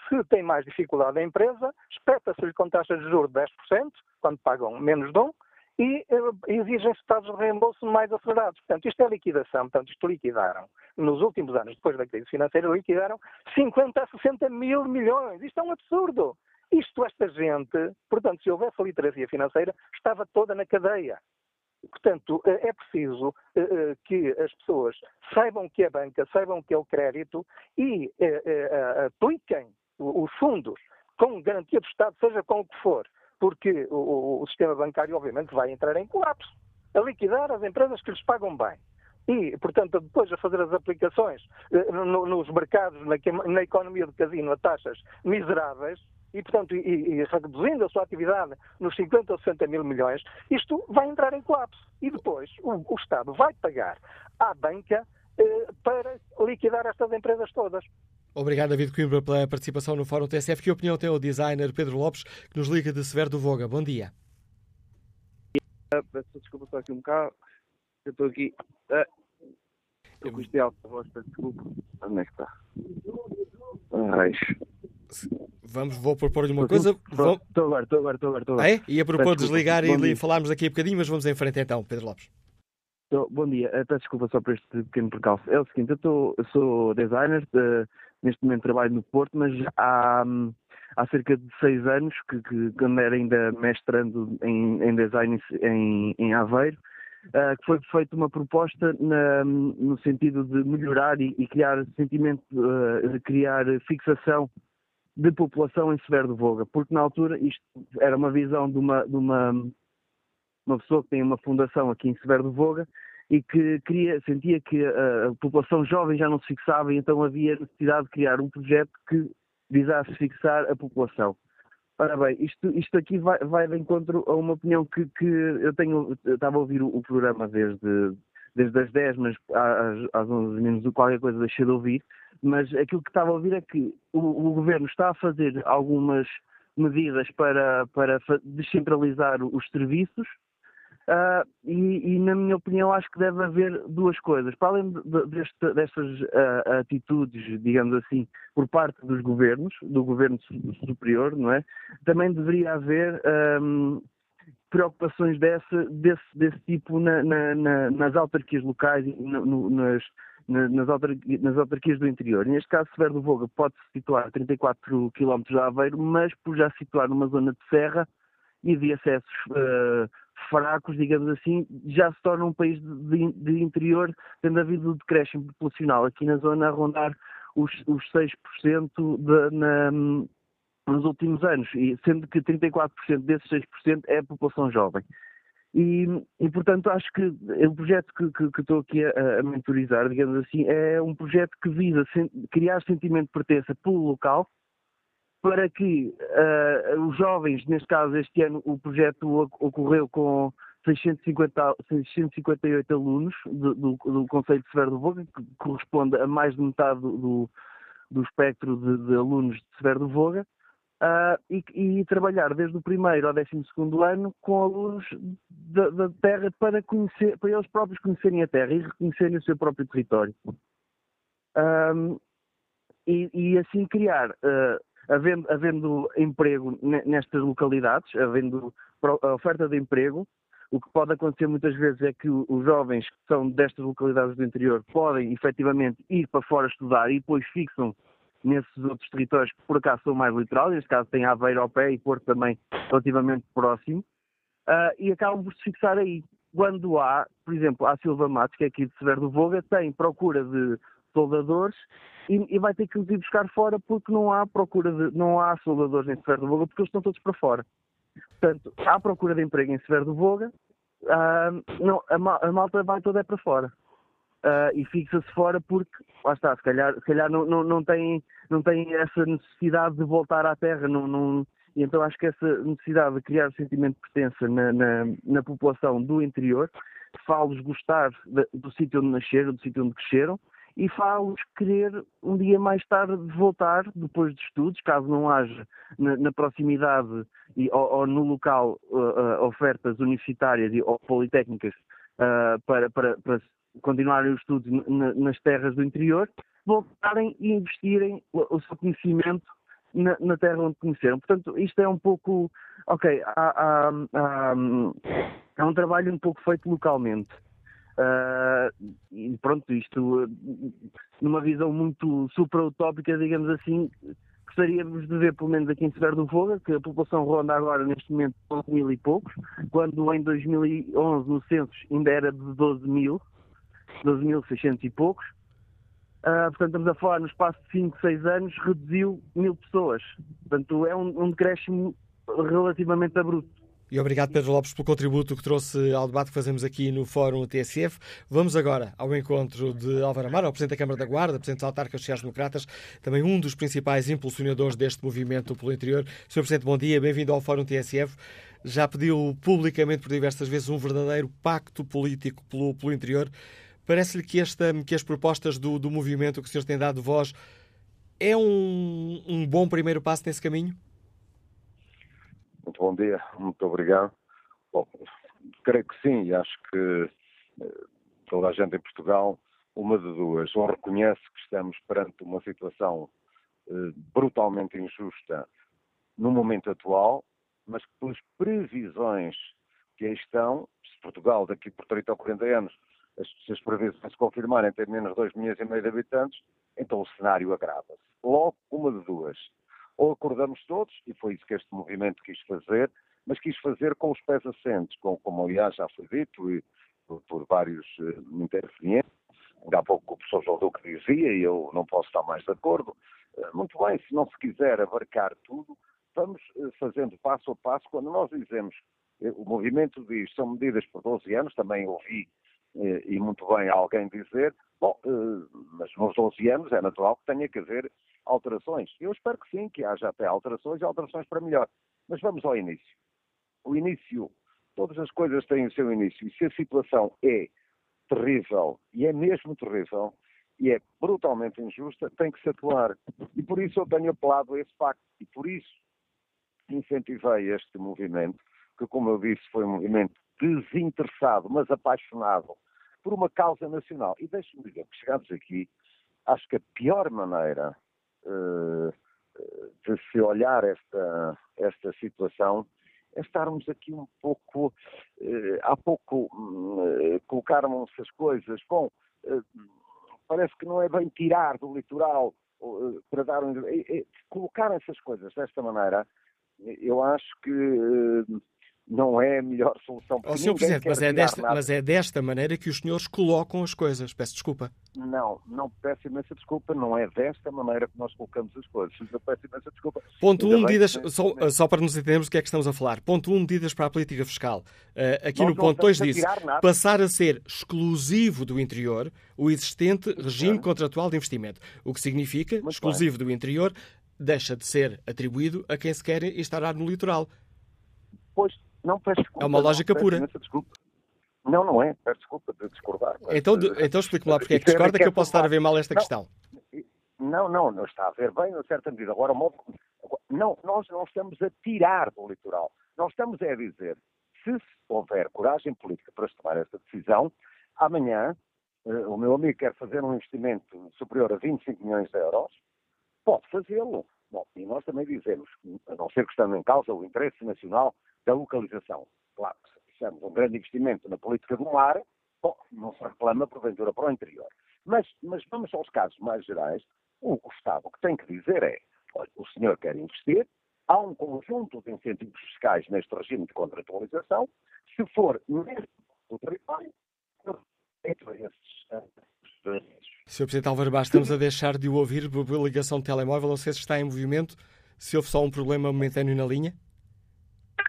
se tem mais dificuldade a empresa, espeta-se-lhe com taxas de juros de 10%, quando pagam menos de um, e exigem-se estados de reembolso mais acelerados. Portanto, isto é liquidação. Portanto, isto liquidaram, nos últimos anos, depois da crise financeira, liquidaram 50 a 60 mil milhões. Isto é um absurdo. Isto, esta gente, portanto, se houvesse literacia financeira, estava toda na cadeia. Portanto, é preciso eh, eh, que as pessoas saibam que é banca, saibam que é o crédito e eh, apliquem os fundos com garantia do Estado, seja com o que for, porque o, o, sistema bancário, obviamente, vai entrar em colapso, a liquidar as empresas que lhes pagam bem. E, portanto, depois a fazer as aplicações no, nos mercados, na, na economia do casino, a taxas miseráveis, e, portanto, e, e, reduzindo a sua atividade nos 50 ou 60 mil milhões, isto vai entrar em colapso. E depois o, o Estado vai pagar à banca eh, para liquidar estas empresas todas. Obrigado, David Coimbra, pela participação no Fórum TSF. Que opinião tem o designer Pedro Lopes, que nos liga de Severo do Voga? Bom dia. Peço desculpa só aqui um bocado. Eu estou aqui. Ah, estou com isto alto, voz, peço desculpa. Onde é que está? Ai. Vamos, vou propor-lhe uma coisa. Estou agora, estou agora, estou agora. Estou agora. Ah, é? Ia propor desligar e falarmos aqui um bocadinho, mas vamos em frente então, Pedro Lopes. Bom dia, eh, peço desculpa só por este pequeno percalço. É o seguinte, eu, tô, eu sou designer, de, neste momento trabalho no Porto, mas há, há cerca de seis anos que, que quando era ainda mestrando em, em design em, em Aveiro, uh, que foi feita uma proposta na, no sentido de melhorar e, e criar sentimento, uh, criar fixação de população em Severo de Voga, porque na altura isto era uma visão de uma, de uma, uma pessoa que tem uma fundação aqui em Severo de Voga e que queria, sentia que a, população jovem já não se fixava e então havia necessidade de criar um projeto que visasse fixar a população. Ora bem, isto, isto aqui vai, vai de encontro a uma opinião que, que eu tenho, eu estava a ouvir o, o programa desde, desde as 10, mas às, às 11 menos qualquer coisa deixei de ouvir, mas aquilo que estava a ouvir é que o, o governo está a fazer algumas medidas para, para descentralizar os serviços uh, e, e, na minha opinião, acho que deve haver duas coisas. Para além de, deste, destas uh, atitudes, digamos assim, por parte dos governos, do governo superior, não é? Também deveria haver. Um, preocupações desse, desse, desse tipo na, na, na, nas autarquias locais e nas, nas, autarquias, nas autarquias do interior. Neste caso, Severo do Voga pode-se situar a 34 km de Aveiro, mas por já se situar numa zona de serra e de acessos uh, fracos, digamos assim, já se torna um país de, de interior, tendo havido um decréscimo populacional aqui na zona a rondar os, os 6% de, na, nos últimos anos, e sendo que 34% desses 6% é a população jovem. E, e, portanto, acho que o projeto que, que, que estou aqui a, a, mentorizar, digamos assim, é um projeto que visa sen criar sentimento de pertença pelo local, para que uh, os jovens, neste caso este ano o projeto ocorreu com 650, 658 alunos do, do, do Conselho de Severo do Voga, que corresponde a mais de metade do, do espectro de, de alunos de Severo do Voga, Uh, e, e, trabalhar desde o primeiro ao décimo segundo ano com alunos da, da, terra para, conhecer, para eles próprios conhecerem a terra e reconhecerem o seu próprio território. Um, e, e, assim criar, uh, havendo, havendo, emprego nestas localidades, havendo oferta de emprego, o que pode acontecer muitas vezes é que os jovens que são destas localidades do interior podem efetivamente ir para fora estudar e depois fixam nesses outros territórios que por acaso são mais litorais, neste caso tem Aveiro ao pé e Porto também relativamente próximo. uh, e acabam por se fixar aí. Quando há, por exemplo, a Silva Matos, que é aqui de Severo do Voga, tem procura de soldadores e, e, vai ter que os ir buscar fora porque não há procura de, não há soldadores em Severo do Voga porque eles estão todos para fora. Portanto, há procura de emprego em Severo do Voga, uh, não, a, a, malta vai toda é para fora. Uh, e fixa-se fora porque, lá está, se calhar, se calhar não, não, não, tem, não tem essa necessidade de voltar à terra, não, não, e então acho que essa necessidade de criar sentimento de pertença na, na, na população do interior faz-los gostar de, do sítio onde nasceram, do sítio onde cresceram, e faz-los querer um dia mais tarde voltar, depois de estudos, caso não haja na, na proximidade e, ou, ou, no local uh, ofertas universitárias e, ou politécnicas uh, para, para, para continuarem os estudos nas terras do interior, voltarem e investirem o, o seu conhecimento na, na, terra onde conheceram. Portanto, isto é um pouco. Ok, há, há, há, há um trabalho um pouco feito localmente. Uh, e pronto, isto numa visão muito supra-utópica, digamos assim, gostaríamos de ver, pelo menos aqui em Severo do Fogo, que a população ronda agora neste momento 11 mil e poucos, quando em 2011 no censo ainda era de 12 mil, 12.600 e poucos. Uh, portanto, estamos a falar no espaço de 5, 6 anos, reduziu mil pessoas. Portanto, é um, um decréscimo relativamente abrupto. E obrigado, Pedro Lopes, pelo contributo que trouxe ao debate que fazemos aqui no Fórum TSF. Vamos agora ao encontro de Álvaro Amaro, Presidente da Câmara da Guarda, Presidente dos Autarcas Sociais-Democratas, também um dos principais impulsionadores deste movimento pelo interior. Sr. Presidente, bom dia, bem-vindo ao Fórum TSF. Já pediu publicamente por diversas vezes um verdadeiro pacto político pelo, pelo interior. Parece-lhe que, que as propostas do, do movimento que o senhor tem dado voz é um, um bom primeiro passo nesse caminho? Muito bom dia, muito obrigado. Bom, creio que sim, acho que eh, toda a gente em Portugal, uma de duas, ou reconhece que estamos perante uma situação eh, brutalmente injusta no momento atual, mas que pelas previsões que aí estão, se Portugal daqui por 30 ou 40 anos as, se as previsões se confirmarem ter menos de 2 milhões e meio de habitantes, então o cenário agrava-se. Logo, uma de duas. Ou acordamos todos, e foi isso que este movimento quis fazer, mas quis fazer com os pés assentes, com, como aliás já foi dito e, por, por vários uh, intervenientes. Ainda há pouco o professor João Duque dizia, e eu não posso estar mais de acordo, uh, muito bem, se não se quiser abarcar tudo, vamos uh, fazendo passo a passo. Quando nós dizemos, o movimento diz, são medidas por 12 anos, também ouvi e muito bem alguém dizer, bom, mas nos 12 anos é natural que tenha que haver alterações. Eu espero que sim, que haja até alterações e alterações para melhor. Mas vamos ao início. O início, todas as coisas têm o seu início, e se a situação é terrível, e é mesmo terrível, e é brutalmente injusta, tem que se atuar. E por isso eu tenho apelado a esse facto, e por isso incentivei este movimento, que, como eu disse, foi um movimento desinteressado, mas apaixonado por uma causa nacional. E deixe-me dizer que chegamos aqui, acho que a pior maneira de se olhar esta, esta situação é estarmos aqui um pouco, uh, há pouco uh, colocarmos as coisas, bom, parece que não é bem tirar do litoral para dar um... colocar essas coisas desta maneira, eu acho que não é a melhor solução. Oh, Sr. Presidente, mas é, desta, mas é desta maneira que os senhores colocam as coisas. Peço desculpa. Não, não peço imensa desculpa. Não é desta maneira que nós colocamos as coisas. Eu peço imensa desculpa. Ponto 1, um, medidas, só, só, para nos entendermos o que é que estamos a falar. Ponto 1, um, medidas para a política fiscal. Uh, aqui nós no ponto 2 diz, passar a ser exclusivo do interior o existente regime contratual de investimento. O que significa, Muito exclusivo bem. do interior, deixa de ser atribuído a quem se quer instalar no litoral. Pois, não, peço desculpa. É uma lógica não, pura. Desculpa. Não, não é. Peço desculpa de discordar. Mas, então, de, então explique-me lá porque é que discorda que eu posso estar a ver mal esta não, questão. Não, não, não está a ver bem, em certa medida. Agora, não, nós não estamos a tirar do litoral. Nós estamos a dizer, se houver coragem política para tomar esta decisão, amanhã eh, o meu amigo quer fazer um investimento superior a 25 milhões de euros, pode fazê-lo. Bom, e nós também dizemos, a não ser que estando em causa o interesse nacional da localização. Claro, se fizermos um grande investimento na política do mar, bom, não se reclama, porventura, para o interior. Mas, mas vamos aos casos mais gerais. O, o Estado o que tem que dizer é, olha, o senhor quer investir, há um conjunto de incentivos fiscais neste regime de contratualização, se for mesmo do território, entre esses. Sr. Presidente Álvaro Bastos, estamos a deixar de o ouvir por ligação de telemóvel. Não sei se está em movimento, se houve só um problema momentâneo na linha.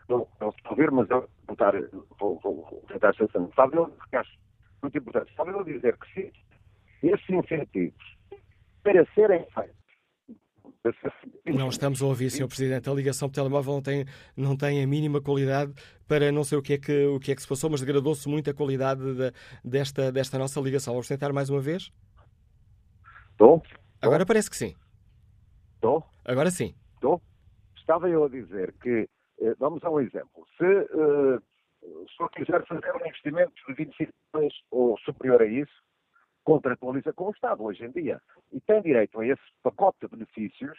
Não, não estou a ouvir, mas eu vou tentar, vou, vou tentar ser Sabe, eu acho muito importante. Sabe eu dizer que se esses incentivos para serem feitos não estamos a ouvir, Sr. Presidente. A ligação por telemóvel não tem, não tem a mínima qualidade para não sei o que é que, o que, é que se passou, mas degradou-se muito a qualidade de, desta, desta nossa ligação. Vamos tentar mais uma vez? Estou? Agora parece que sim. Estou? Agora sim. Estou? Estava eu a dizer que, vamos a um exemplo. Se, uh, se eu quiser fazer um investimento de 25 milhões ou superior a isso, contratualiza com o Estado hoje em dia. E tem direito a esse pacote de benefícios,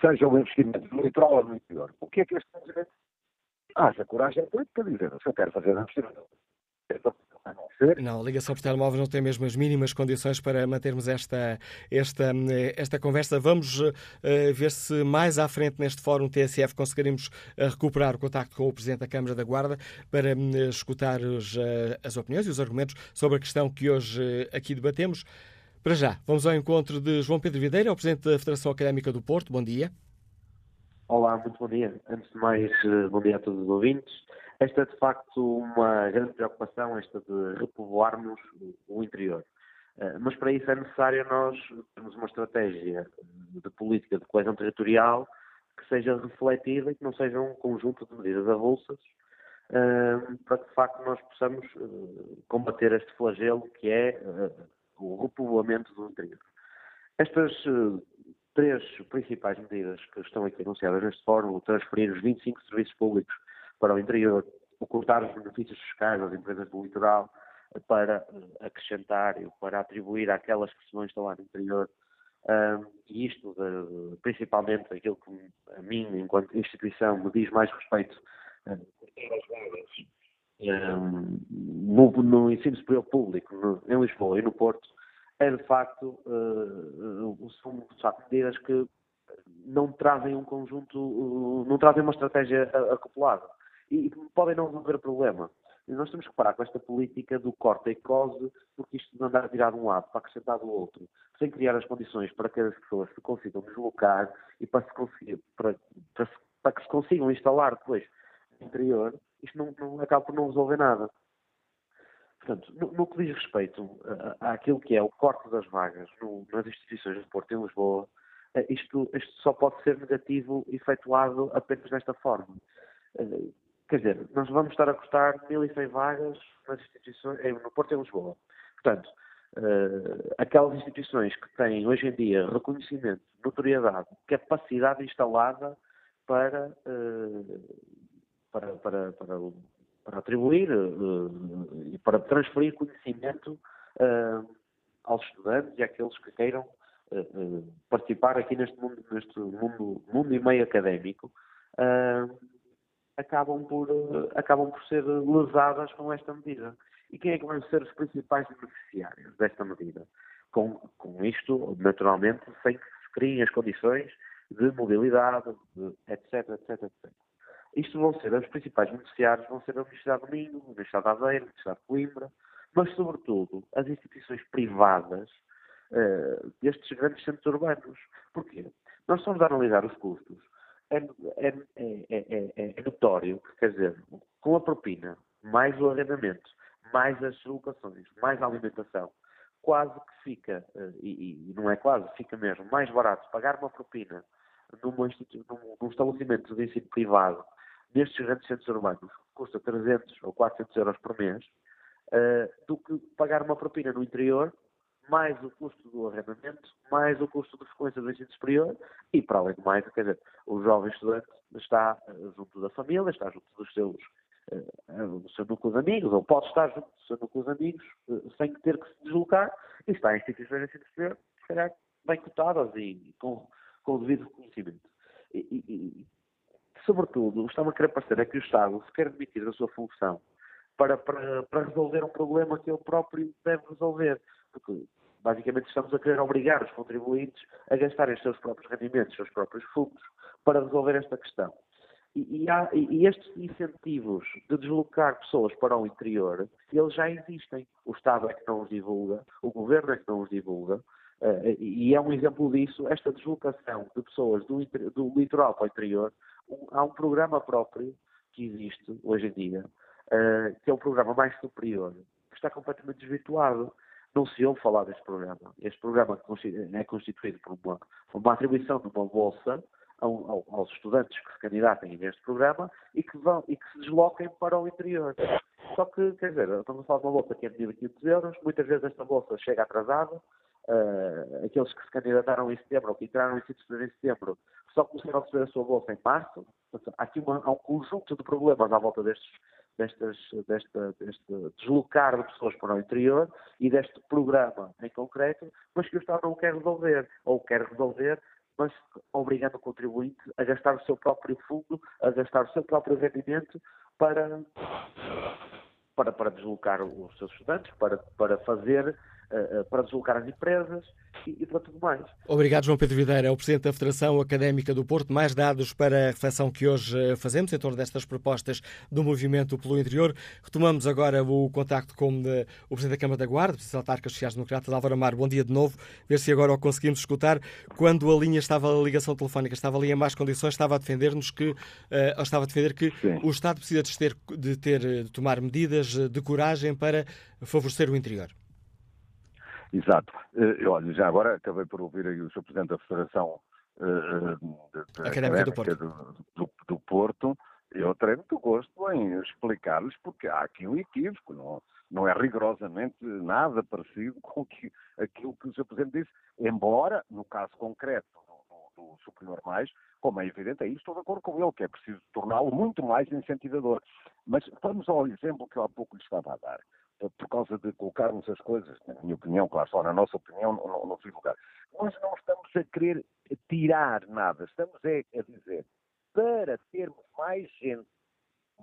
seja o investimento no litoral ou no interior. O que é que este direito? Haja coragem política de dizer, se eu quero fazer um investimento não, a ligação por telemóvel não tem mesmo as mínimas condições para mantermos esta, esta, esta conversa. Vamos uh, ver se mais à frente neste fórum TSF conseguiremos uh, recuperar o contacto com o Presidente da Câmara da Guarda para uh, escutar os, as opiniões e os argumentos sobre a questão que hoje aqui debatemos. Para já, vamos ao encontro de João Pedro Videira, o Presidente da Federação Académica do Porto. Bom dia. Olá, muito bom dia. Antes de mais, bom dia a todos os ouvintes. Esta é de facto uma grande preocupação, esta de repovoarmos o interior. Eh, mas para isso é necessário nós termos uma estratégia de política de coesão territorial que seja refletida e que não seja um conjunto de medidas avulsas eh, para que de facto nós possamos eh, combater este flagelo que é o repovoamento do interior. Estas três principais medidas que estão aqui anunciadas neste fórum, transferir os 25 serviços públicos para o interior, o cortar os benefícios fiscais às empresas do litoral para eh, acrescentar e para atribuir àquelas que se vão instalar no interior. E isto, de, principalmente aquilo que a mim, enquanto instituição, me diz mais respeito um, no, no, ensino superior público, no, em Lisboa e no Porto, é de facto, uh, são de facto medidas que não trazem um conjunto, não trazem uma estratégia acoplada e podem não resolver o problema. E nós temos que parar com esta política do corte e cose, porque isto não andar a virar de um lado para acrescentar do outro, sem criar as condições para que as pessoas se consigam deslocar e para, se para, para, para que se consigam instalar depois no interior, isto não, não acaba por não resolver nada. Portanto, no, no que diz respeito àquilo que é o corte das vagas no, nas instituições de Porto em Lisboa, eh, isto, isto só pode ser negativo efetuado apenas desta forma. Quer dizer, nós vamos estar a custar 1.100 vagas nas instituições, no Porto e em Lisboa. Portanto, uh, aquelas instituições que têm hoje em dia reconhecimento, notoriedade, capacidade instalada para, uh, para, para, para, para, atribuir uh, e para transferir conhecimento aos estudantes e àqueles que queiram participar aqui neste mundo, neste mundo, mundo e meio académico. Uh, acabam por, eh, acabam por ser lesadas com esta medida. E quem é que vão ser os principais beneficiários desta medida? Com, com isto, naturalmente, sem que se criem as condições de mobilidade, de etc, etc, etc. Isto vão ser, os principais beneficiários vão ser a Universidade do Minho, a Universidade de Aveiro, a Universidade de Coimbra, mas, sobretudo, as instituições privadas uh, destes grandes centros urbanos. Porquê? Nós estamos a analisar os custos é, é, é, é, notório que, quer dizer, com a propina, mais o arrendamento, mais as locações, mais a alimentação, quase que fica, e, e, não é quase, fica mesmo mais barato pagar uma propina num, num estabelecimento de ensino privado nestes grandes centros urbanos, que custa 300 ou 400 euros por mês, uh, do que pagar uma propina no interior mais o custo do arrendamento, mais o custo de frequência do ensino superior e, para além de mais, quer dizer, o jovem estudante está eh, junto da família, está junto dos seus, uh, do seu núcleo de amigos, ou pode estar junto do seu núcleo de amigos sem ter que se deslocar e está em instituições de ensino superior, se calhar, bem cotadas e com, com o devido reconhecimento. E, e, e, sobretudo, está-me a querer parecer é que o Estado se quer demitir da sua função para, para, para resolver um problema que ele próprio deve resolver porque basicamente estamos a querer obrigar os contribuintes a gastarem os seus próprios rendimentos, os seus próprios fundos, para resolver esta questão. E, e, há, e, estes incentivos de deslocar pessoas para o interior, eles já existem. O Estado é que não os divulga, o Governo é que não os divulga, uh, e é um exemplo disso, esta deslocação de pessoas do, do litoral para o interior, um, há um programa próprio que existe hoje em dia, uh, que é um programa mais superior, que está completamente desvirtuado. Não se ouve falar deste programa. Este programa é constituído por uma, uma atribuição de uma bolsa ao, aos estudantes que se candidatem neste programa e que, vão, e que se desloquem para o interior. Só que, quer dizer, estamos a falar de uma bolsa que é de 1.500 euros, muitas vezes esta bolsa chega atrasada, uh, aqueles que se candidataram em setembro ou que entraram em sítio em setembro só começaram a receber a sua bolsa em março. Há aqui uma, há um conjunto de problemas à volta destes, destas, desta, deste deslocar de pessoas para o interior e deste programa em concreto, mas que o Estado não quer resolver, ou quer resolver mas obrigando o contribuinte a gastar o seu próprio fundo, a gastar o seu próprio rendimento para, para, para deslocar os seus estudantes, para, para fazer, para deslocar as empresas e, e para tudo mais. Obrigado, João Pedro Videira, é o Presidente da Federação Académica do Porto. Mais dados para a reflexão que hoje eh, fazemos em torno destas propostas do movimento pelo interior. Retomamos agora o contacto com eh, o Presidente da Câmara da Guarda, Presidente da Autarcas Sociais Democratas, Álvaro Amar. Bom dia de novo. Ver se agora o conseguimos escutar. Quando a linha estava, a ligação telefónica estava ali em más condições, estava a defender-nos que, uh, estava a defender que Sim. o Estado precisa de ter, de ter, de tomar medidas de coragem para favorecer o interior. Exato. Uh, olha, já agora acabei por ouvir aí o Sr. Presidente da Federação uh, de, de Académica, do Porto. Do, do, do Porto. Eu terei muito gosto em explicar-lhes, porque há aqui um equívoco, não, não é rigorosamente nada parecido com que, aquilo que o Sr. Presidente disse, embora, no caso concreto do, do, do Superior Mais, como é evidente, aí estou de acordo com ele, que é preciso torná-lo muito mais incentivador. Mas vamos ao exemplo que eu há pouco lhe estava a dar por causa de colocarmos as coisas, na minha opinião, claro, só na nossa opinião, no, no lugar. Nós não estamos a querer tirar nada, estamos a, a dizer, para termos mais gente,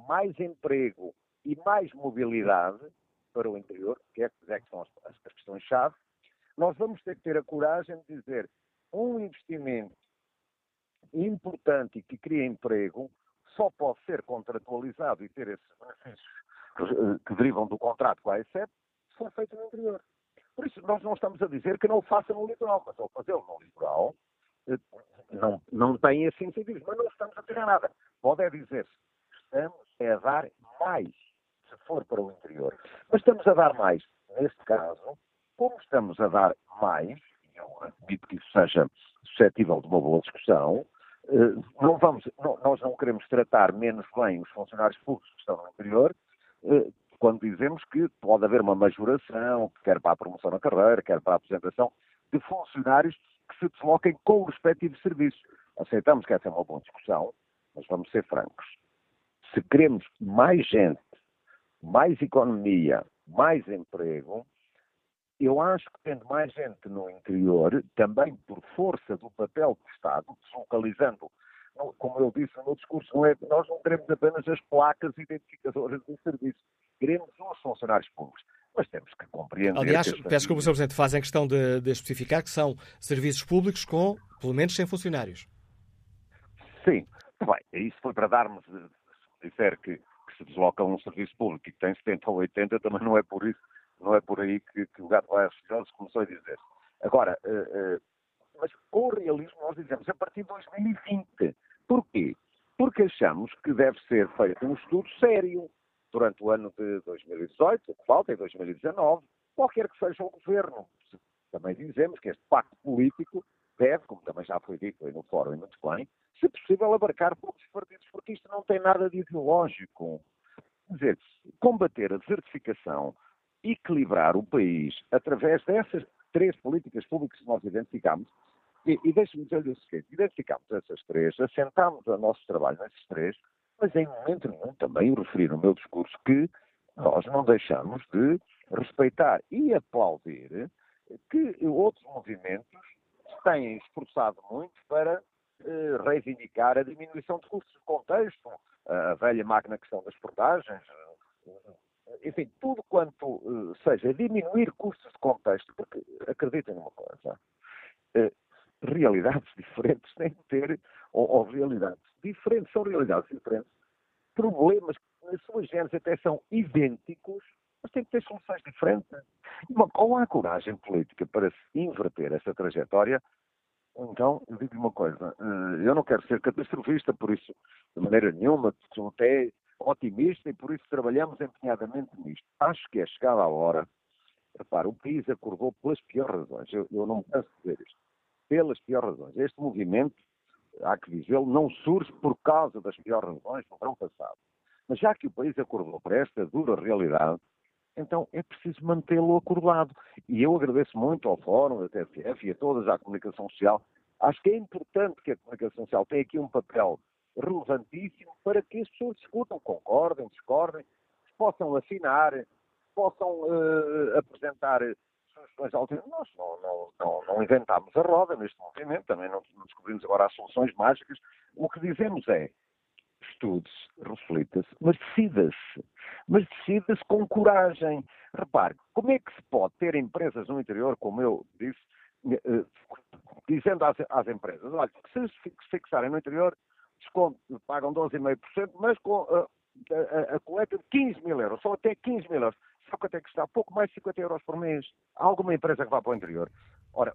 mais emprego e mais mobilidade para o interior, que é, é que são as, as questões-chave, nós vamos ter que ter a coragem de dizer um investimento importante e que cria emprego só pode ser contratualizado e ter esses benefícios que, que derivam do contrato com a ESEP, se for feito no interior. Por isso, nós não estamos a dizer que não o façam no litoral, mas ao fazê-lo no litoral, eh, não, não tem esse incentivo, mas não estamos a tirar nada. Pode é dizer estamos a dar mais, se for para o interior. Mas estamos a dar mais, neste caso, como estamos a dar mais, e eu admito que isso seja suscetível de uma boa discussão, eh, não vamos, não, nós não queremos tratar menos bem os funcionários públicos que estão no interior, eh, quando dizemos que pode haver uma majoração, quer para a promoção na carreira, quer para a apresentação, de funcionários que se desloquem com o respectivo serviço. Aceitamos que essa é uma boa discussão, mas vamos ser francos. Se queremos mais gente, mais economia, mais emprego, eu acho que tendo mais gente no interior, também por força do papel do Estado, deslocalizando como eu disse no discurso, é, nós não queremos apenas as placas identificadoras do serviço, queremos os funcionários públicos. Mas temos que compreender. Aliás, que peço desculpa, Sr. Presidente, fazem questão de, de, especificar que são serviços públicos com, pelo menos, 100 funcionários. Sim, bem, isso foi para darmos, se disser que, que, se desloca um serviço público e que tem 70 ou 80, também não é por isso, não é por aí que, que o gato vai aos filhosos começou a dizer. Agora, uh, uh, mas com o realismo nós dizemos a partir de 2020. Porquê? Porque achamos que deve ser feito um estudo sério durante o ano de 2018, que falta, em 2019, qualquer que seja o governo. Também dizemos que este pacto político deve, como também já foi dito aí no fórum e muito bem, se possível abarcar poucos partidos, porque isto não tem nada de ideológico. Quer dizer, combater a desertificação, equilibrar o país através dessas três políticas públicas que nós identificamos, e, e deixe-me dizer-lhe o seguinte: identificámos essas três, assentámos o nosso trabalho nesses três, mas em momento nenhum também eu referi no meu discurso que nós não deixamos de respeitar e aplaudir que outros movimentos têm esforçado muito para eh, reivindicar a diminuição de custos de contexto, a velha máquina questão das portagens, enfim, tudo quanto eh, seja diminuir custos de contexto, porque acreditem numa coisa, eh, realidades diferentes têm de ter ou, ou realidades diferentes, são realidades diferentes, problemas que nas suas gênesis até são idênticos, mas têm que ter soluções diferentes. Bom, ou há coragem política para se inverter essa trajetória, então, eu digo uma coisa, eh, eu não quero ser catastrofista, por isso, de maneira nenhuma, sou até otimista e por isso trabalhamos empenhadamente nisto. Acho que é chegada a hora, repara, o país acordou pelas piores razões, eu, eu não me canso de dizer isto, pelas piores razões. Este movimento, há que dizê-lo, não surge por causa das piores razões do verão passado. Mas já que o país acordou para esta dura realidade, então é preciso mantê-lo acordado. E eu agradeço muito ao Fórum, da TSF e a todas a comunicação social. Acho que é importante que a comunicação social tenha aqui um papel relevantíssimo para que as pessoas discutam, concordem, discordem, possam afinar, possam uh, apresentar soluções alternativas. Nós não, não, não, não, inventámos a roda neste movimento, também não, descobrimos agora as soluções mágicas. O que dizemos é, estude-se, reflita-se, mas decida-se. Mas decida-se com coragem. Repare, como é que se pode ter empresas no interior, como eu disse, eh, dizendo às, às empresas, olha, se se fixarem no interior, desconto, pagam 12,5%, mas com a, a, a, coleta de 15 mil euros, só até 15 mil euros. Sabe quanto é que está? Pouco mais de 50 euros por mês. Há alguma empresa que vá para o interior? Ora,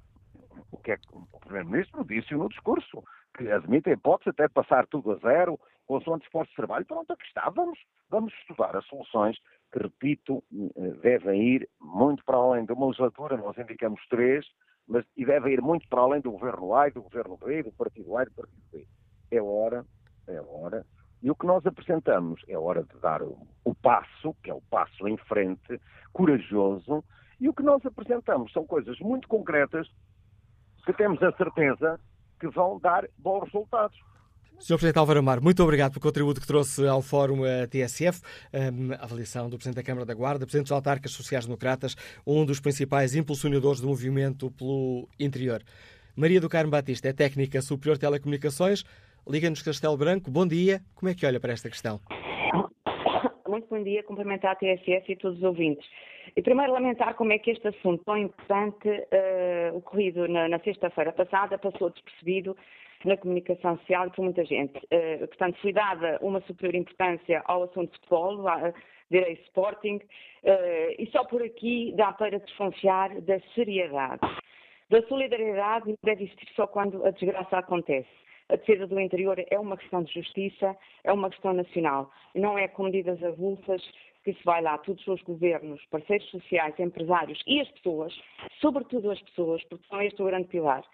o que é que o Primeiro-Ministro disse no discurso? Que admite a hipótese até passar tudo a zero, consoante esforço de trabalho. Pronto, aqui está. Vamos, vamos estudar as soluções que, repito, eh, devem ir muito para além de uma legislatura, nós indicamos três, mas e devem ir muito para além do governo A, do governo B, do partido A e do partido B. É hora, é hora. E o que nós apresentamos é hora de dar o, o passo, que é o passo em frente, corajoso, e o que nós apresentamos são coisas muito concretas que temos a certeza que vão dar bons resultados. Sr. Presidente Álvaro Amar, muito obrigado pelo contributo que trouxe ao Fórum eh, TSF, a avaliação do Presidente da Câmara da Guarda, Presidente dos Autarcas Sociais-Democratas, um dos principais impulsionadores do movimento pelo interior. Maria do Carmo Batista é técnica superior de telecomunicações, liga-nos Castelo Branco. Bom dia, como é que olha para esta questão? Muito bom dia, cumprimentar a TSF e todos os ouvintes. E primeiro lamentar como é que este assunto tão importante, uh, ocorrido na, na sexta-feira passada, passou despercebido na comunicação social e por muita gente. Uh, portanto, foi dada uma superior importância ao assunto de futebol, a, direito Sporting, uh, e só por aqui dá para desconfiar da seriedade. Da solidariedade deve existir só quando a desgraça acontece. A defesa do interior é uma questão de justiça, é uma questão nacional. Não é com medidas avulsas que se vai lá, todos os governos, parceiros sociais, empresários e as pessoas, sobretudo as pessoas, porque são este o grande pilar.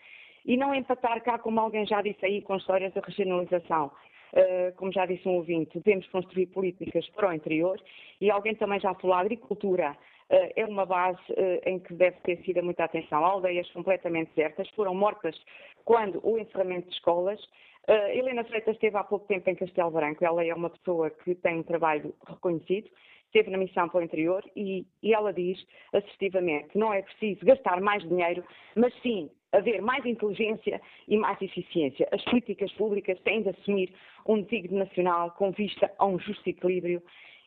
E não empatar cá, como alguém já disse aí, com histórias da regionalização. Uh, como já disse um ouvinte, devemos construir políticas para o interior e alguém também já falou, a agricultura é uma base uh, em que deve ter sido muita atenção. Aldeias completamente desertas foram mortas quando o encerramento de escolas. Helena Freitas esteve há pouco tempo em Castelo Branco, ela é uma pessoa que tem um trabalho reconhecido, esteve na missão para o interior e, e ela diz assertivamente: não é preciso gastar mais dinheiro, mas sim haver mais inteligência e mais eficiência. As políticas públicas têm de assumir um desígnio nacional com vista a um justo equilíbrio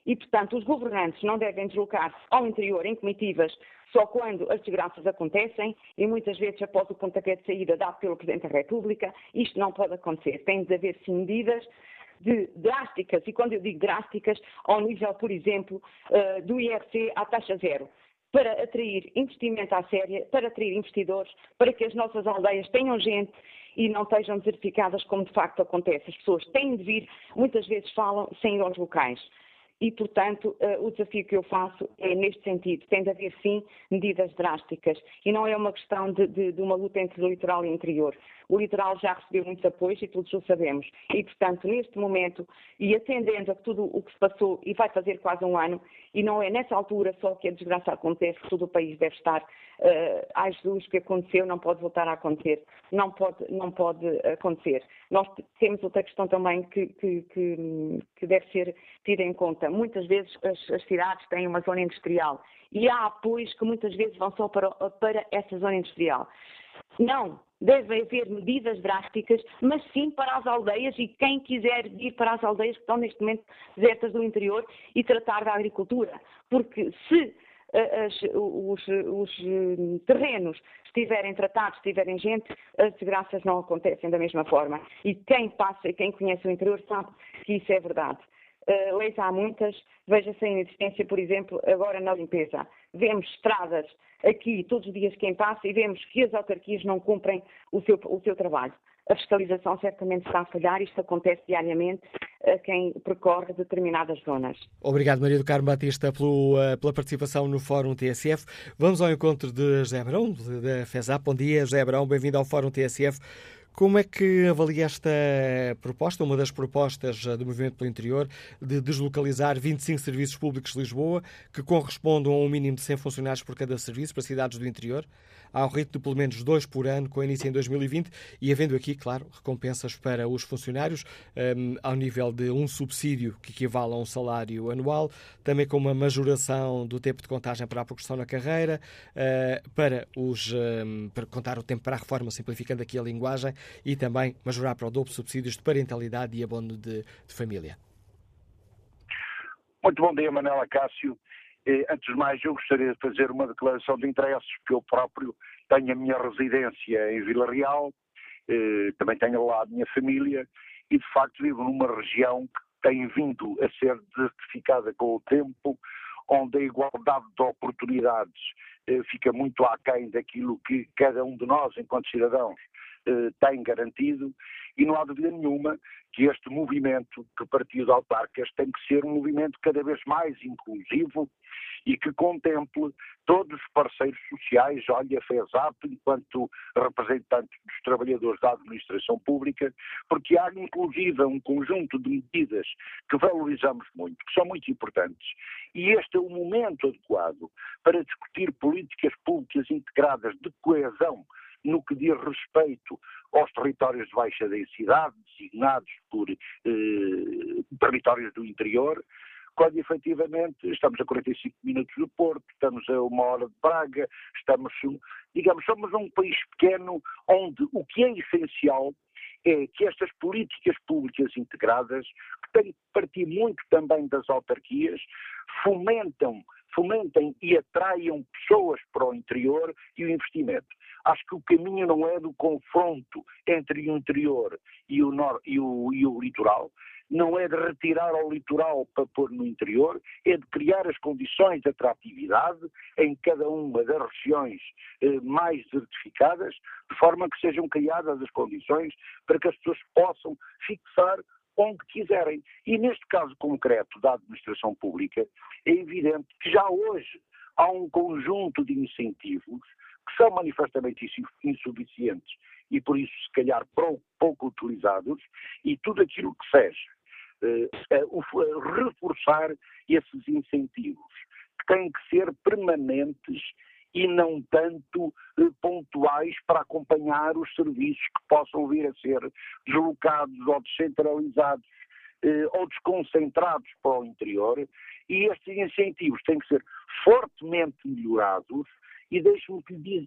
e, portanto, os governantes não devem deslocar-se ao interior em comitivas só quando as desgraças acontecem e muitas vezes após o pontapé de saída dado pelo Presidente da República. Isto não pode acontecer. Tem de haver sim medidas de drásticas, e quando eu digo drásticas, ao nível, por exemplo, uh, do IRC à taxa zero, para atrair investimento à séria, para atrair investidores, para que as nossas aldeias tenham gente e não estejam desertificadas como de facto acontece. As pessoas têm de vir, muitas vezes falam sem ir aos locais e, portanto, uh, o desafio que eu faço é neste sentido. Tem de haver, sim, medidas drásticas. E não é uma questão de, de, de, uma luta entre o litoral e o interior. O litoral já recebeu muitos apoios e todos o sabemos. E, portanto, neste momento, e atendendo a tudo o que se passou, e vai fazer quase um ano, e não é nessa altura só que a desgraça acontece, todo o país deve estar, uh, ai Jesus, que aconteceu, não pode voltar a acontecer. Não pode, não pode acontecer. Nós temos outra questão também que, que, que, que deve ser tida em conta. Muitas vezes as, as, cidades têm uma zona industrial e há apoios que muitas vezes vão só para, para essa zona industrial. Não, deve haver medidas drásticas, mas sim para as aldeias e quem quiser ir para as aldeias que estão neste momento desertas do interior e tratar da agricultura. Porque se as, os, os, terrenos estiverem tratados, estiverem gente, as desgraças não acontecem da mesma forma. E quem passa, quem conhece o interior sabe que isso é verdade. Uh, leis há muitas, veja-se a inexistência, por exemplo, agora na limpeza. Vemos estradas aqui todos os dias quem passa e vemos que as autarquias não cumprem o seu, o seu trabalho. A fiscalização certamente está a falhar, isto acontece diariamente a quem percorre determinadas zonas. Obrigado, Maria do Carmo Batista, pelo, uh, pela participação no Fórum TSF. Vamos ao encontro de José Abrão, da FESAP. Bom dia, José Abrão, bem-vindo ao Fórum TSF. Como é que avalia esta proposta, uma das propostas eh, do Movimento pelo Interior, de deslocalizar 25 serviços públicos de Lisboa, que correspondam a um mínimo de 100 funcionários por cada serviço para cidades do interior? ao ritmo de pelo menos dois por ano, com início em 2020, e havendo aqui, claro, recompensas para os funcionários, um, ao nível de um subsídio que equivale a um salário anual, também com uma majoração do tempo de contagem para a progressão na carreira, uh, para, os, um, para contar o tempo para a reforma, simplificando aqui a linguagem, e também majorar para o dobro subsídios de parentalidade e abono de, de família. Muito bom dia, Manela Cássio. Antes de mais, eu gostaria de fazer uma declaração de interesses, porque eu próprio tenho a minha residência em Vila Real, eh, também tenho lá a minha família, e de facto vivo numa região que tem vindo a ser desertificada com o tempo, onde a igualdade de oportunidades eh, fica muito aquém daquilo que cada um de nós, enquanto cidadãos, eh, tem garantido, e não há dúvida nenhuma que este movimento partido de autarcas tem que ser um movimento cada vez mais inclusivo e que contemple todos os parceiros sociais, olha a FESAP, enquanto representante dos trabalhadores da administração pública, porque há inclusive um conjunto de medidas que valorizamos muito, que são muito importantes, e este é o momento adequado para discutir políticas públicas integradas de coesão no que diz respeito aos territórios de baixa densidade, designados por eh, territórios do interior, quando efetivamente estamos a 45 minutos do Porto, estamos a uma hora de Braga, estamos, digamos, somos um país pequeno onde o que é essencial é que estas políticas públicas integradas, que têm que partir muito também das autarquias, fomentam, fomentem e atraiam pessoas para o interior e o investimento. Acho que o caminho não é do confronto entre o interior e o, nor e o, e o litoral, não é de retirar ao litoral para pôr no interior, é de criar as condições de atratividade em cada uma das regiões eh, mais desertificadas, de forma que sejam criadas as condições para que as pessoas possam fixar onde quiserem. E neste caso concreto da administração pública, é evidente que já hoje há um conjunto de incentivos que são manifestamente insuficientes e por isso se calhar pouco utilizados, e tudo aquilo que seja eh, reforçar esses incentivos, que têm que ser permanentes e não tanto eh, pontuais para acompanhar os serviços que possam vir a ser deslocados ou descentralizados ou desconcentrados para o interior, e estes incentivos têm que ser fortemente melhorados e deixe-me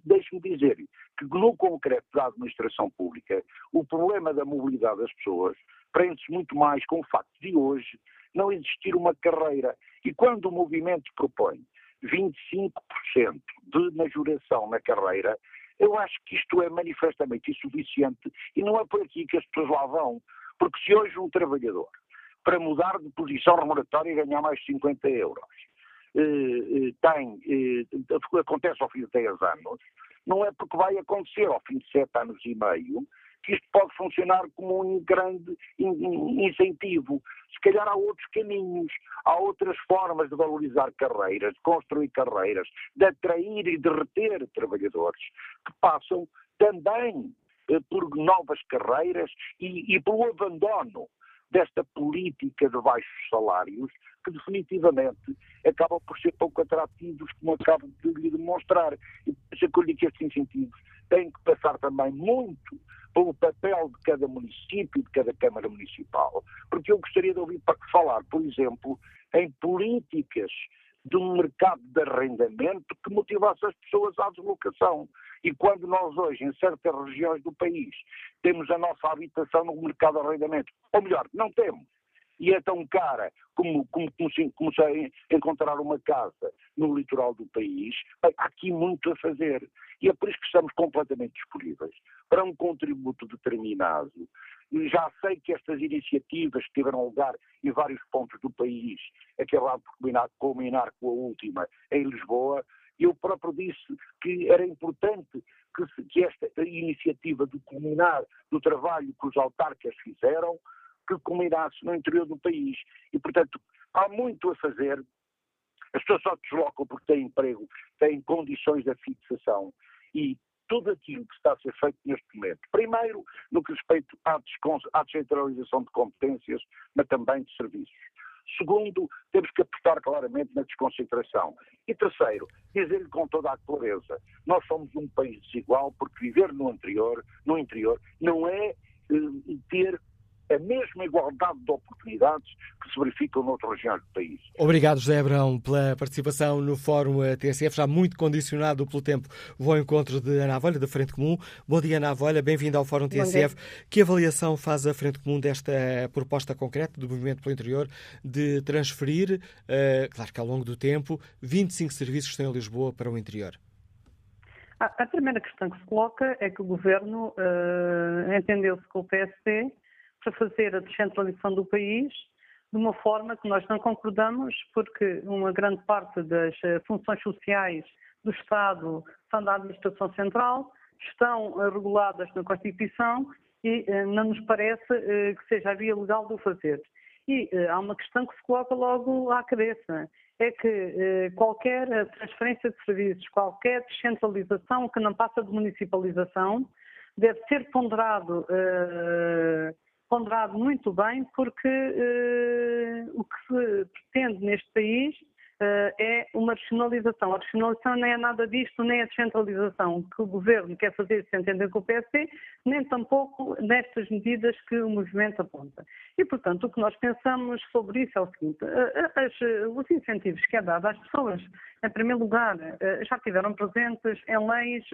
deixe dizer que, no concreto da administração pública, o problema da mobilidade das pessoas prende-se muito mais com o facto de hoje não existir uma carreira. E quando o movimento propõe 25% de majoração na carreira, eu acho que isto é manifestamente insuficiente e não é por aqui que as pessoas lá vão. Porque se hoje um trabalhador, para mudar de posição remuneratória, ganhar mais de 50 euros, eh, eh, tem, eh, acontece ao fim de 10 anos, não é porque vai acontecer ao fim de 7 anos e meio, que isto pode funcionar como um grande incentivo. Se calhar há outros caminhos, há outras formas de valorizar carreiras, de construir carreiras, de atrair e de reter trabalhadores que passam também por novas carreiras e, e pelo abandono desta política de baixos salários que definitivamente acabam por ser pouco atrativos, como acabo de lhe demonstrar. E digo que estes incentivos têm que passar também muito pelo papel de cada município, de cada Câmara Municipal, porque eu gostaria de ouvir falar, por exemplo, em políticas de um mercado de arrendamento que motivasse as pessoas à deslocação. E quando nós hoje, em certas regiões do país, temos a nossa habitação no mercado de arrendamento, ou melhor, não temos, e é tão cara como, como, como, se, encontrar uma casa no litoral do país, há aqui muito a fazer. E é por isso que estamos completamente disponíveis para um contributo determinado. E já sei que estas iniciativas que tiveram lugar em vários pontos do país acabaram por culminar, culminar com a última em Lisboa, eu próprio disse que era importante que, que esta iniciativa de culminar do trabalho que os autarcas fizeram, que culminasse no interior do país. E, portanto, há muito a fazer. As pessoas só deslocam porque têm emprego, têm condições de fixação e tudo aquilo que está a ser feito neste momento. Primeiro, no que respeita à, descentralização de competências, mas também de serviços. Segundo, temos que apostar claramente na desconcentração. E terceiro, dizer-lhe com toda a clareza, nós somos um país desigual porque viver no interior, no interior não é eh, ter a mesma igualdade de oportunidades que se verificam noutras regiões do país. Obrigado, José Abrão, pela participação no Fórum TSF, já muito condicionado pelo tempo. Vou ao encontro de Ana Avolha, da Frente Comum. Bom dia, Ana Avolha, bem-vinda ao Fórum TSF. Que avaliação faz a Frente Comum desta proposta concreta do Movimento pelo Interior de transferir, uh, claro que ao longo do tempo, 25 serviços que estão em Lisboa para o interior? A primeira questão que se coloca é que o Governo uh, entendeu-se com o PSD para fazer a descentralização do país de uma forma que nós não concordamos, porque uma grande parte das eh, funções sociais do Estado são da administração central, estão eh, reguladas na Constituição e eh, não nos parece que seja a via legal de o fazer. E há uma questão que se coloca logo à cabeça, é que qualquer transferência de serviços, qualquer descentralização que não passa de municipalização, deve ser ponderado ponderado muito bem, porque uh, o que se pretende neste país uh, é uma racionalização. A racionalização nem é nada disto, nem a descentralização que o governo quer fazer, se entender com o PSD, nem tampouco nestas medidas que o movimento aponta. E, portanto, o que nós pensamos sobre isso é o seguinte: as, os incentivos que é dado às pessoas, em primeiro lugar, já tiveram presentes em leis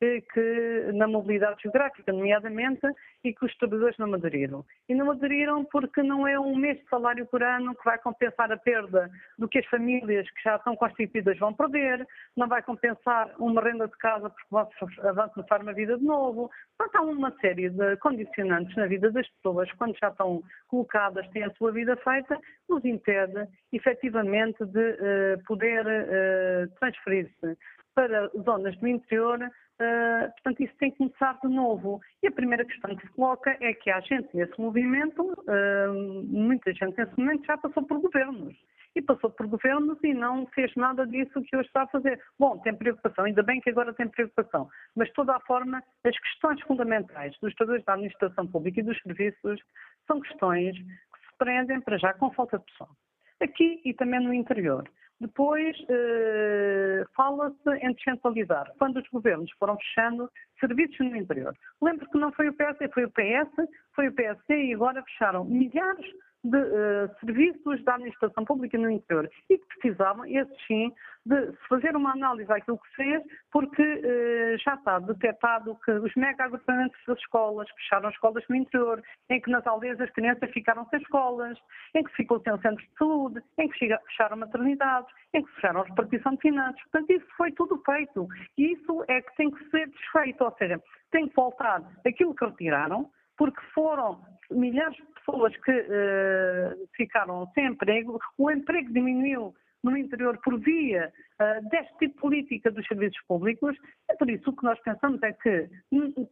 que na mobilidade geográfica, nomeadamente, e que os trabalhadores não aderiram. E não aderiram porque não é um mês de salário por ano que vai compensar a perda do que as famílias que já estão constituídas vão perder, não vai compensar uma renda de casa porque vão avançar uma vida de novo. Portanto, há uma série de condicionantes na vida das pessoas, quando já estão colocadas, têm a sua vida feita, nos impede, efetivamente, de uh, poder uh, transferir-se para zonas do interior Uh, portanto, isso tem que começar de novo. E a primeira questão que se coloca é que há gente nesse movimento, uh, muita gente nesse momento já passou por governos. E passou por governos e não fez nada disso que hoje está a fazer. Bom, tem preocupação, ainda bem que agora tem preocupação. Mas, de toda a forma, as questões fundamentais dos trabalhadores da administração pública e dos serviços são questões que se prendem para já com falta de pessoal. Aqui e também no interior. Depois uh, fala-se em descentralizar, quando os governos foram fechando serviços no interior. Lembro que não foi o PS, foi o PS, foi o PSD e agora fecharam milhares de uh, serviços da administração pública no interior e que precisavam, esses sim, de fazer uma análise àquilo que fez, porque uh, já está detectado que os mega agrupamentos das escolas fecharam escolas no interior, em que nas aldeias as crianças ficaram sem escolas, em que ficou sem centros de saúde, em que fecharam maternidades, em que fecharam a repartição de finanças. Portanto, isso foi tudo feito. E isso é que tem que ser desfeito, ou seja, tem que voltar aquilo que retiraram, porque foram milhares de pessoas que uh, ficaram sem emprego, o emprego diminuiu no interior por via uh, deste tipo de política dos serviços públicos. É por isso que nós pensamos é que uh,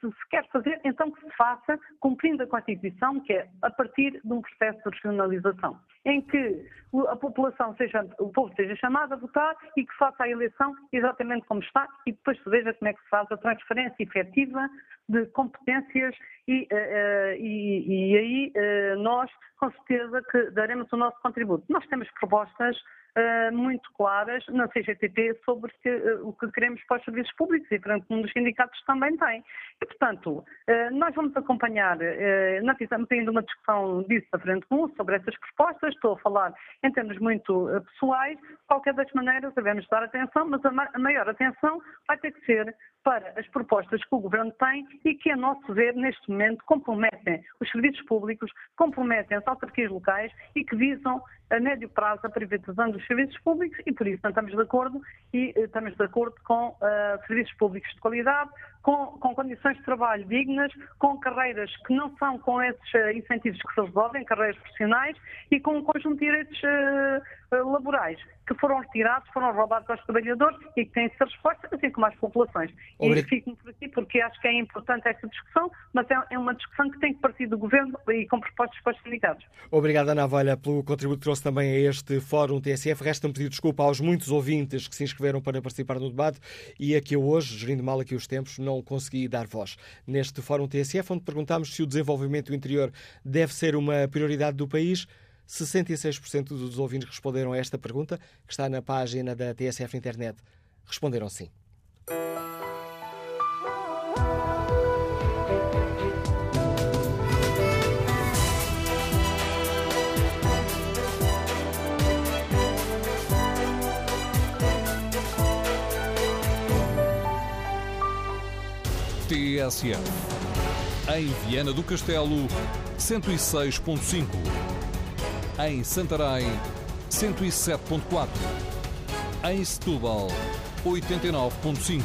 se se quer fazer, então que se faça cumprindo a Constituição, que é a partir de um processo de regionalização, em que a população seja, o povo seja chamado a votar e que faça a eleição exatamente como está e depois se veja como é que se faz a transferência efetiva de competências e, uh, e, e aí uh, nós, com certeza, que daremos o nosso contributo. Nós temos propostas uh, muito claras na CGTP sobre que, uh, o que queremos para os serviços públicos e para um dos sindicatos também tem. E, portanto, uh, nós vamos acompanhar, nós estamos ainda uma discussão disso a frente comum sobre essas propostas, estou a falar em termos muito pessoais, de qualquer das maneiras devemos dar atenção, mas a, ma a maior atenção vai ter que ser para as propostas que o Governo tem e que, a nosso ver, neste momento, comprometem os serviços públicos, comprometem as autarquias locais e que visam a médio prazo a privatização dos serviços públicos e por isso não estamos de acordo e eh, estamos de acordo com uh, serviços públicos de qualidade, com, com, condições de trabalho dignas, com carreiras que não são com esses uh, incentivos que se resolvem, carreiras profissionais e com um conjunto de direitos uh, laborais que foram retirados, foram roubados aos trabalhadores e que têm de ser respostas, assim como às populações. Obrig... E fico-me por aqui porque acho que é importante esta discussão, mas é, é uma discussão que tem que partir do Governo e com propostas para os sindicatos. Obrigado, Ana Valha, pelo contributo que trouxe também a este Fórum TSF. Resta-me pedir desculpa aos muitos ouvintes que se inscreveram para participar no debate e a que eu hoje, gerindo mal aqui os tempos, não consegui dar voz. Neste Fórum TSF, onde perguntámos se o desenvolvimento interior deve ser uma prioridade do país, 66% dos ouvintes responderam a esta pergunta, que está na página da TSF Internet. Responderam sim. TSF. Em Viana do Castelo, 106.5. Em Santarém, 107.4. Em Setúbal, 89.5